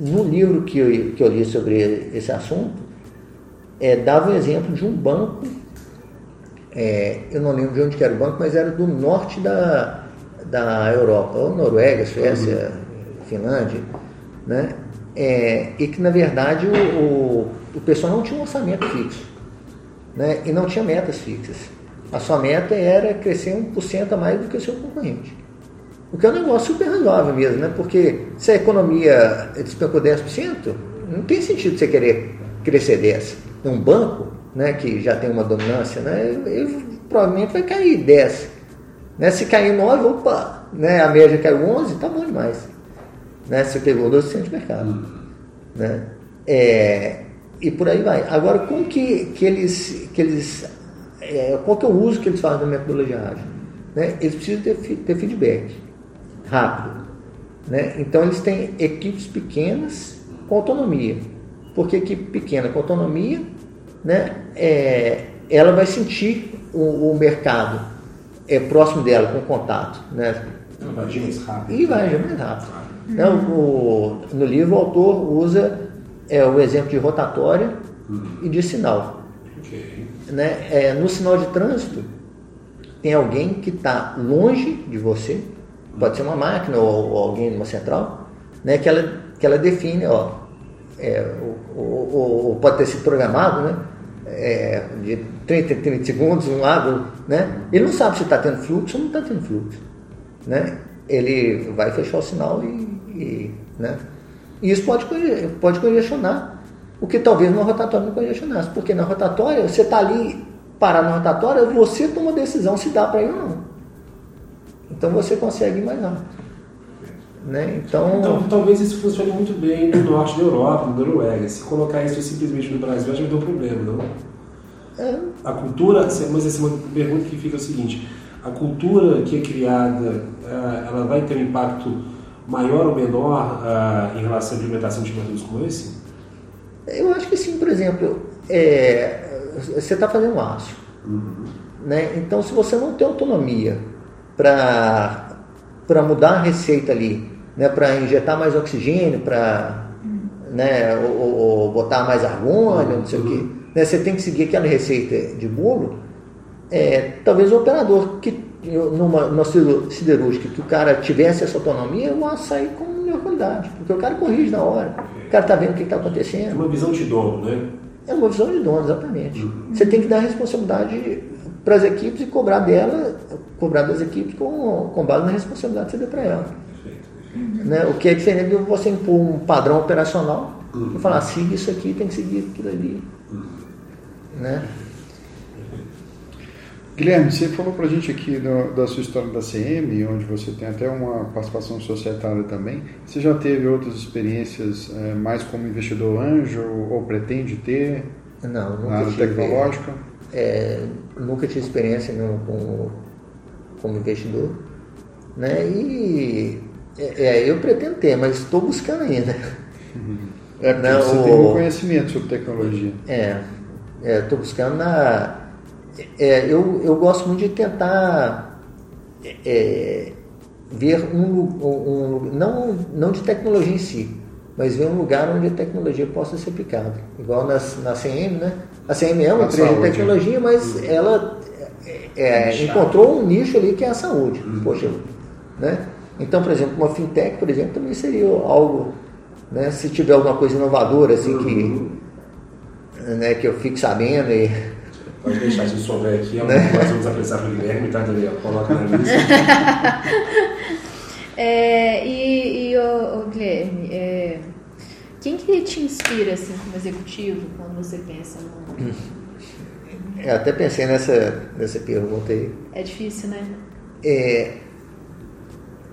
no livro que eu, que eu li sobre esse assunto, é, dava o exemplo de um banco, é, eu não lembro de onde era o banco, mas era do norte da, da Europa, ou Noruega, Suécia, uhum. Finlândia, né? é, e que na verdade o, o, o, pessoal não tinha um orçamento fixo né? e não tinha metas fixas. A sua meta era crescer 1% a mais do que o seu concorrente. O que é um negócio super razoável mesmo, né? Porque se a economia despencou 10%, não tem sentido você querer crescer 10%. Um banco, né, que já tem uma dominância, né, ele provavelmente vai cair 10%. Né? Se cair 9%, opa, né, a média caiu 11%, tá bom demais. Né? Você pegou 12% de mercado. Né? É, e por aí vai. Agora, como que, que eles, que eles é, qual que é o uso que eles fazem da metodologia ágil? Né? Eles precisam ter, ter feedback rápido. Né? Então, eles têm equipes pequenas com autonomia. Porque equipe pequena com autonomia, né, é, ela vai sentir o, o, mercado é, próximo dela, com contato. Né? Vai agir mais rápido. E vai agir mais rápido. Uhum. Né? O, no livro, o autor usa é, o exemplo de rotatória uhum. e de sinal. Okay. Né? É, no sinal de trânsito, tem alguém que está longe de você, pode ser uma máquina ou, ou alguém numa central, né? que, ela, que ela define, ó, é, ou, pode ter sido programado, né? É, de 30, 30 segundos, um lado, né? Ele não sabe se está tendo fluxo ou não está tendo fluxo, né? Ele vai fechar o sinal e, e né? E isso pode, pode congestionar, o que talvez na rotatória não congestionasse, porque na rotatória, você está ali parado na rotatória, você toma a decisão se dá para ir ou não. Então você consegue ir mais rápido. Né? Então... então, talvez isso funcione muito bem no norte da Europa, no Noruega. Se colocar isso simplesmente no Brasil, acho que um problema, não? É. A cultura, mas essa é uma pergunta que fica é o seguinte: a cultura que é criada, é, ela vai ter um impacto maior ou menor uh, em relação à implementação de métodos como esse? Eu acho que sim, por exemplo, é, você está fazendo aço. Uhum. Né? Então, se você não tem autonomia para mudar a receita ali, né, para injetar mais oxigênio, para né, ou, ou, botar mais argônio, não sei o quê, né, você tem que seguir aquela receita de bolo, é, talvez o operador que numa, numa siderúrgica que o cara tivesse essa autonomia, eu sair com melhor qualidade, porque o cara corrige na hora, o cara está vendo o que está acontecendo. É uma visão de dono, né? É uma visão de dono, exatamente. Uhum. Você tem que dar responsabilidade para as equipes e cobrar dela, cobrar das equipes com, com base na responsabilidade que você deu para ela. Né? O que é diferente de você impor um padrão operacional uhum. e falar, siga isso aqui, tem que seguir aquilo ali. Uhum. Né? Guilherme, você falou para a gente aqui do, da sua história da CM, onde você tem até uma participação societária também. Você já teve outras experiências é, mais como investidor anjo ou pretende ter? Não, nunca na área tive, tecnológica? É, nunca tive experiência não, como, como investidor. Né? E é, é eu pretendo ter, mas estou buscando ainda. Uhum. É, não, você tem um conhecimento sobre tecnologia. É, estou é, buscando na é, eu, eu gosto muito de tentar é, ver um, um, não, não de tecnologia em si, mas ver um lugar onde a tecnologia possa ser aplicada. Igual na, na CM, né? A CM é uma empresa de tecnologia, mas uhum. ela é, é encontrou um nicho ali que é a saúde. Uhum. Poxa, né? Então, por exemplo, uma fintech, por exemplo, também seria algo, né? Se tiver alguma coisa inovadora, assim, uhum. que, né, que eu fique sabendo e Pode deixar, se souber aqui, né? nós vamos apresentar para o Guilherme, tá, ali, coloca na lista. é, e, e o, o Guilherme, é, quem que te inspira assim, como executivo quando você pensa no... Eu até pensei nessa, nessa pergunta aí. É difícil, né? É,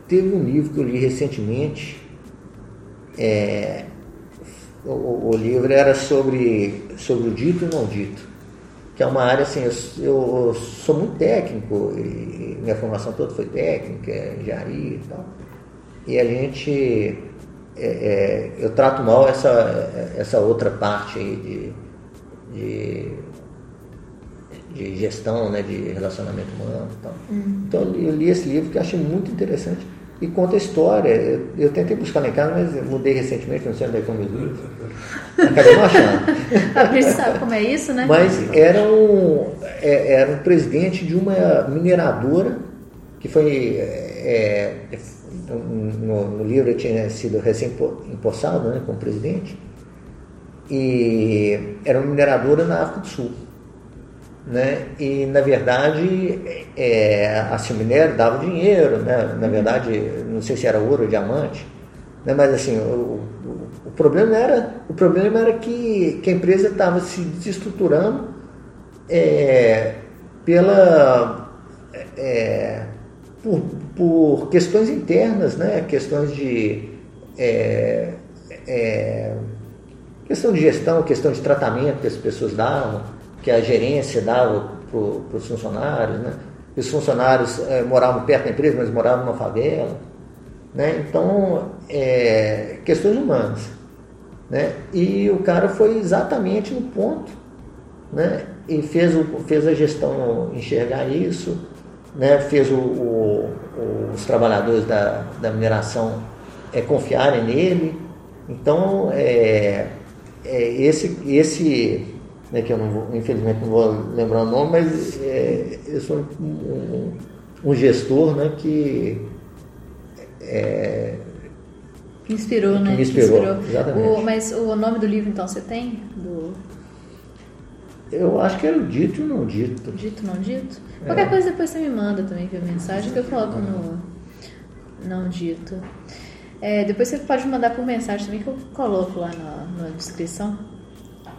teve um livro que eu li recentemente. É, o, o, livro era sobre, sobre o dito e não dito que é uma área assim, eu, eu, sou muito técnico, e minha formação toda foi técnica, engenharia e tal. E a gente, é, é, eu trato mal essa, essa outra parte aí de, de, de gestão, né, de relacionamento humano e tal. Uhum. Então eu li esse livro que eu achei muito interessante e conta a história. Eu, eu, tentei buscar na casa, mas mudei recentemente, não sei onde é que eu me livro. Acabei não achando. A gente sabe como é isso, né? Mas era um, é, era um presidente de uma mineradora que foi. É, no, no, livro tinha sido recém-empossado né, como presidente. E era uma mineradora na África do Sul. né? E na verdade é, a Minério dava dinheiro, né? Na verdade, não sei se era ouro ou diamante, né? Mas assim, o, o, o problema era o problema era que, que a empresa estava se desestruturando é, pela é, por, por, questões internas, né? Questões de é, é, questão de gestão, questão de tratamento que as pessoas davam que a gerência dava para os funcionários, né? Os funcionários é, moravam perto da empresa, mas moravam numa favela, né? Então, é, questões humanas, né? E o cara foi exatamente no ponto, né? E fez, o, fez a gestão enxergar isso, né? Fez o, o, os trabalhadores da, da mineração é, confiarem nele. Então, é, é esse, esse né, que eu não vou, infelizmente não vou lembrar o nome, mas é, eu sou um, um, gestor né, que é, inspirou, né? Me inspirou, inspirou. exatamente. O, mas o nome do livro, então, você tem? Do... Eu acho que era o dito e não dito. Dito não dito? É. Qualquer coisa depois você me manda também via mensagem que eu coloco no não dito. É, depois você pode mandar por mensagem também que eu coloco lá na, na descrição.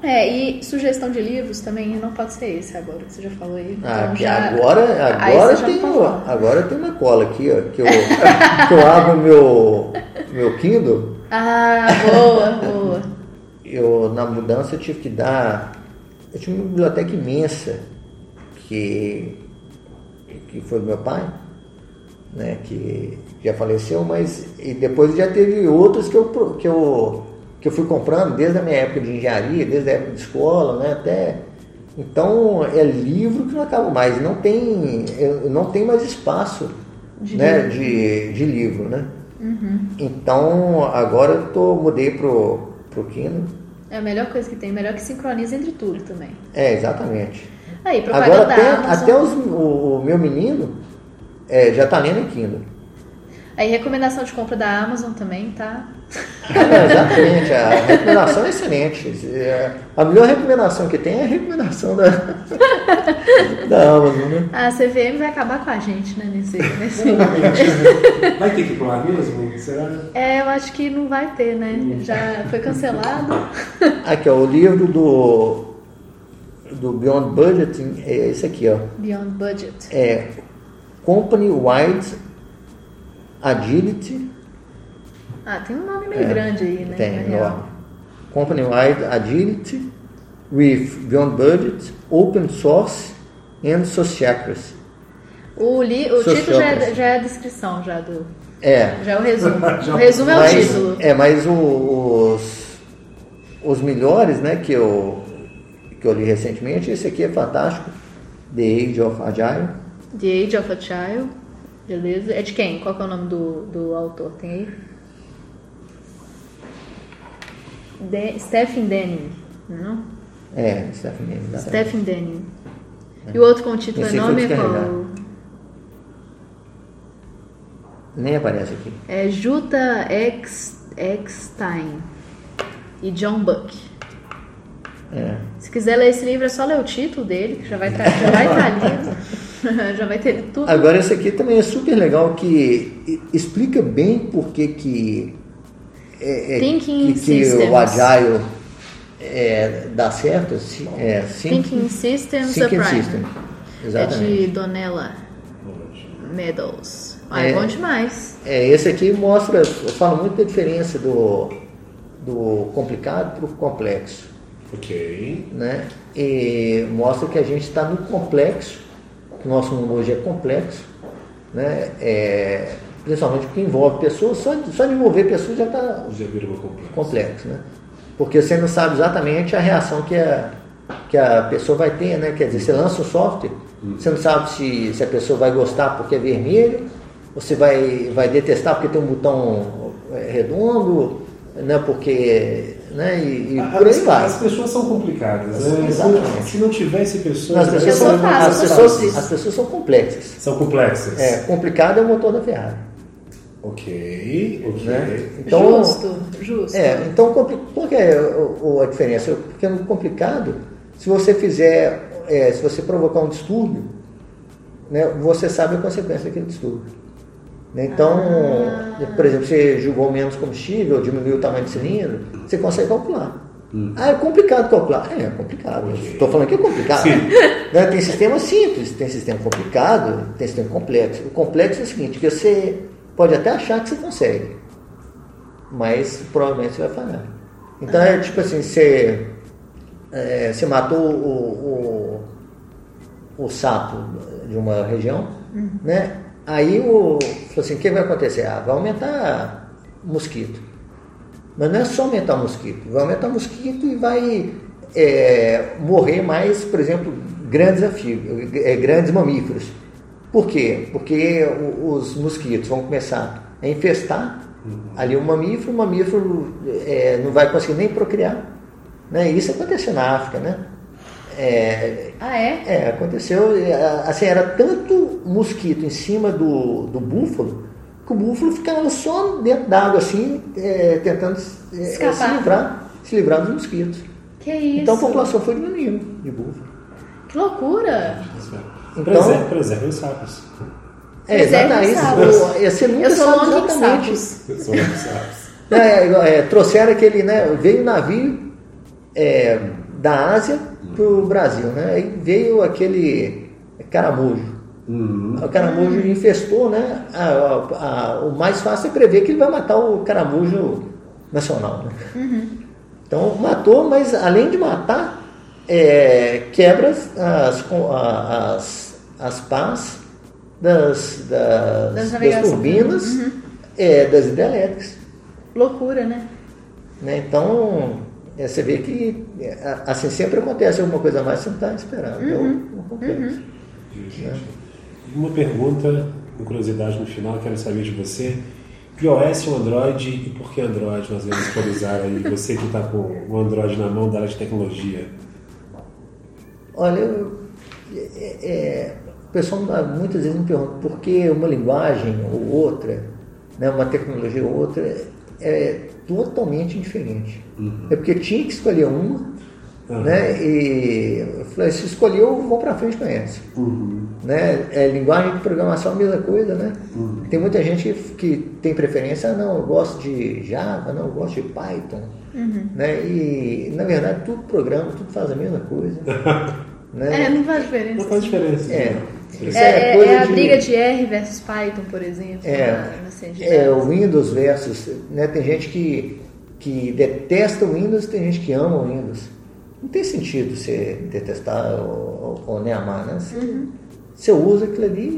É, e sugestão de livros também não pode ser esse agora, que você já falou aí. Ah, então já... Agora, agora, tem, agora tem uma cola aqui, ó, que eu, que eu abro meu, meu Kindle. Ah, boa, boa. Eu, na mudança, eu tive que dar. Eu tinha uma biblioteca imensa, que, que foi do meu pai, né, que já faleceu, mas e depois já teve outros que eu, que eu que eu fui comprando desde a minha época de engenharia, desde a época de escola, né, até então é livro que não acaba mais, não tem, não tem mais espaço de né, livro. De, de livro, né? Uhum. Então agora eu tô, mudei pro, pro Kindle. É a melhor coisa que tem, melhor que sincroniza entre tudo também. É, exatamente. Aí, agora até, até os, o, o, meu menino é, já tá lendo em Kindle. Aí recomendação de compra da Amazon também, tá? É, exatamente, a recomendação é excelente. É, a melhor recomendação que tem é a recomendação da, da Amazon, né? A CVM vai acabar com a gente, né? Nesse, nesse... Vai ter que ir lá mesmo? Será? É, eu acho que não vai ter, né? Já foi cancelado. Aqui, ó, o livro do, do Beyond Budgeting é esse aqui, ó. Beyond Budget. É Company Wide Agility. Ah, tem um nome meio é, grande aí, né? Tem, enorme. Company Wide Agility with Beyond Budget, Open Source and Sociocracy. O, li, o título já é, já é a descrição já do. É. Já é o resumo. o resumo é mas, o título. É, mas o, os, os melhores, né, que eu, que eu li recentemente, esse aqui é fantástico. The Age of Agile. The Age of Agile. Beleza. É de quem? Qual que é o nome do, do autor? Tem aí? De, Stephen Denning, não? É, Stephen Denning. Stephen Denning. É. E o outro com o título enorme é qual? Nem aparece aqui. É Jutta Eckstein e John Buck. É. Se quiser ler esse livro, é só ler o título dele, que já vai estar já vai estar lindo. Já vai ter tudo. Agora, esse aqui também é super legal, que explica bem por que que, é, é Thinking que, que o Agile é, dá certo. É, Thinking Systems Thinking System. Exatamente. É de Donella Meadows. Ah, é, é bom demais. É, esse aqui mostra, eu falo muito da diferença do, do complicado para o complexo. Ok. Né? E mostra que a gente está no complexo o nosso mundo hoje é complexo, né? É, principalmente porque envolve pessoas, só, só de envolver pessoas já está complexo. complexo, né? Porque você não sabe exatamente a reação que a, que a pessoa vai ter, né? Quer dizer, você lança um software, hum. você não sabe se, se a pessoa vai gostar porque é vermelho, ou se vai, vai detestar porque tem um botão é, redondo, né? Porque né? E, e por aí vai. As pessoas são complicadas. Né? Se não tivesse pessoas. As pessoas, são, as, pessoas, as pessoas são complexas. São complexas. É, complicado é o motor da Ferrari. Ok, ok. Né? Então, justo, justo. É, então, qual que é a diferença? Porque no complicado, se você fizer é, se você provocar um distúrbio, né, você sabe a consequência daquele distúrbio. Né? Então, Ah. por exemplo, você jogou menos combustível, diminuiu o tamanho do cilindro, você consegue calcular. Ah, é complicado calcular. É, é complicado. Estou falando que é complicado. Né? Tem sistema simples, tem sistema complicado, tem sistema complexo. O complexo é o seguinte, que você pode até achar que você consegue, mas provavelmente você vai falhar. Então é tipo assim, você, é, você matou o, o, o sapo de uma região, né? Aí o, falou assim, o que vai acontecer? Ah, vai aumentar o mosquito. Mas não é só aumentar o mosquito, vai aumentar o mosquito e vai é, morrer mais, por exemplo, grandes anfíbios, é, grandes mamíferos. Por quê? Porque os mosquitos vão começar a infestar ali o mamífero, o mamífero é, não vai conseguir nem procriar. Né? Isso aconteceu na África, né? É, Ah, é? é, aconteceu, é, assim, era tanto mosquito em cima do, do búfalo, que o búfalo ficava só dentro d'água, assim, é, tentando é, Escapar. se livrar, se livrar dos mosquitos. Que isso? Então a população foi diminuindo de búfalo. Que loucura! Então- Preserve, preserve os sapos. É, exatamente. os sapos. O- Você nunca Eu sou longe de sapos. São os sapos. É, é, é, trouxeram aquele, né? Veio um navio é, da Ásia pro Brasil, né? Aí veio aquele caramujo. Uhum. O caramujo infestou, né? A- a- a- o mais fácil é prever que ele vai matar o caramujo nacional, né? Então matou, mas além de matar, é, quebra as, as, as pás das, das, Das das turbinas é, das hidrelétricas. Loucura, né? né? Então, é, você vê que é, assim sempre acontece alguma coisa a mais que você não está esperando. É o- o complexo. Uma pergunta, uma curiosidade no final, quero saber de você. iOS ou Android e por que Android nós vamos priorizar aí? Você que está com o Android na mão da área de tecnologia. Olha, eu- é- é, o pessoal muitas vezes me pergunta por que uma linguagem ou outra, né, uma tecnologia ou outra, é totalmente diferente. É porque tinha que escolher uma, Uhum. né, e eu falei, se escolheu, vou para frente com essa. Né? É, linguagem de programação é a mesma coisa, né? Tem muita gente que, tem preferência, ah, não, eu gosto de Java, não, eu gosto de Python. Né? E, na verdade, tudo programa, tudo faz a mesma coisa. né? É, não faz Não diferença. faz diferença. É. Isso É, é- coisa é a de- briga de R versus Python, por exemplo. É, na- é dados. o Windows versus. Né, tem gente que, que detesta o Windows tem gente que ama o Windows. Não tem sentido você detestar ou, ou- ou nem amar, né? Você, você usa aquilo ali.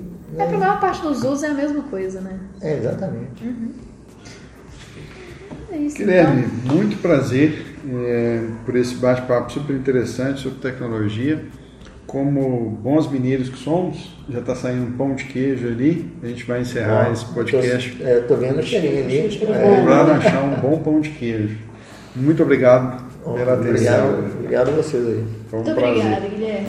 Uhum. É, Né? pra maior parte dos usos é a mesma coisa, né? É, exatamente. É isso, Guilherme, então. muito prazer é, por esse bate-papo super interessante sobre tecnologia. Como bons mineiros que somos, já está saindo um pão de queijo ali. A gente vai encerrar esse podcast Tô, é, tô vendo o cheirinho ali. É. para achar um bom pão de queijo. Muito obrigado pela atenção. Obrigado, obrigado a vocês aí. Foi um Muito prazer. obrigada, Guilherme.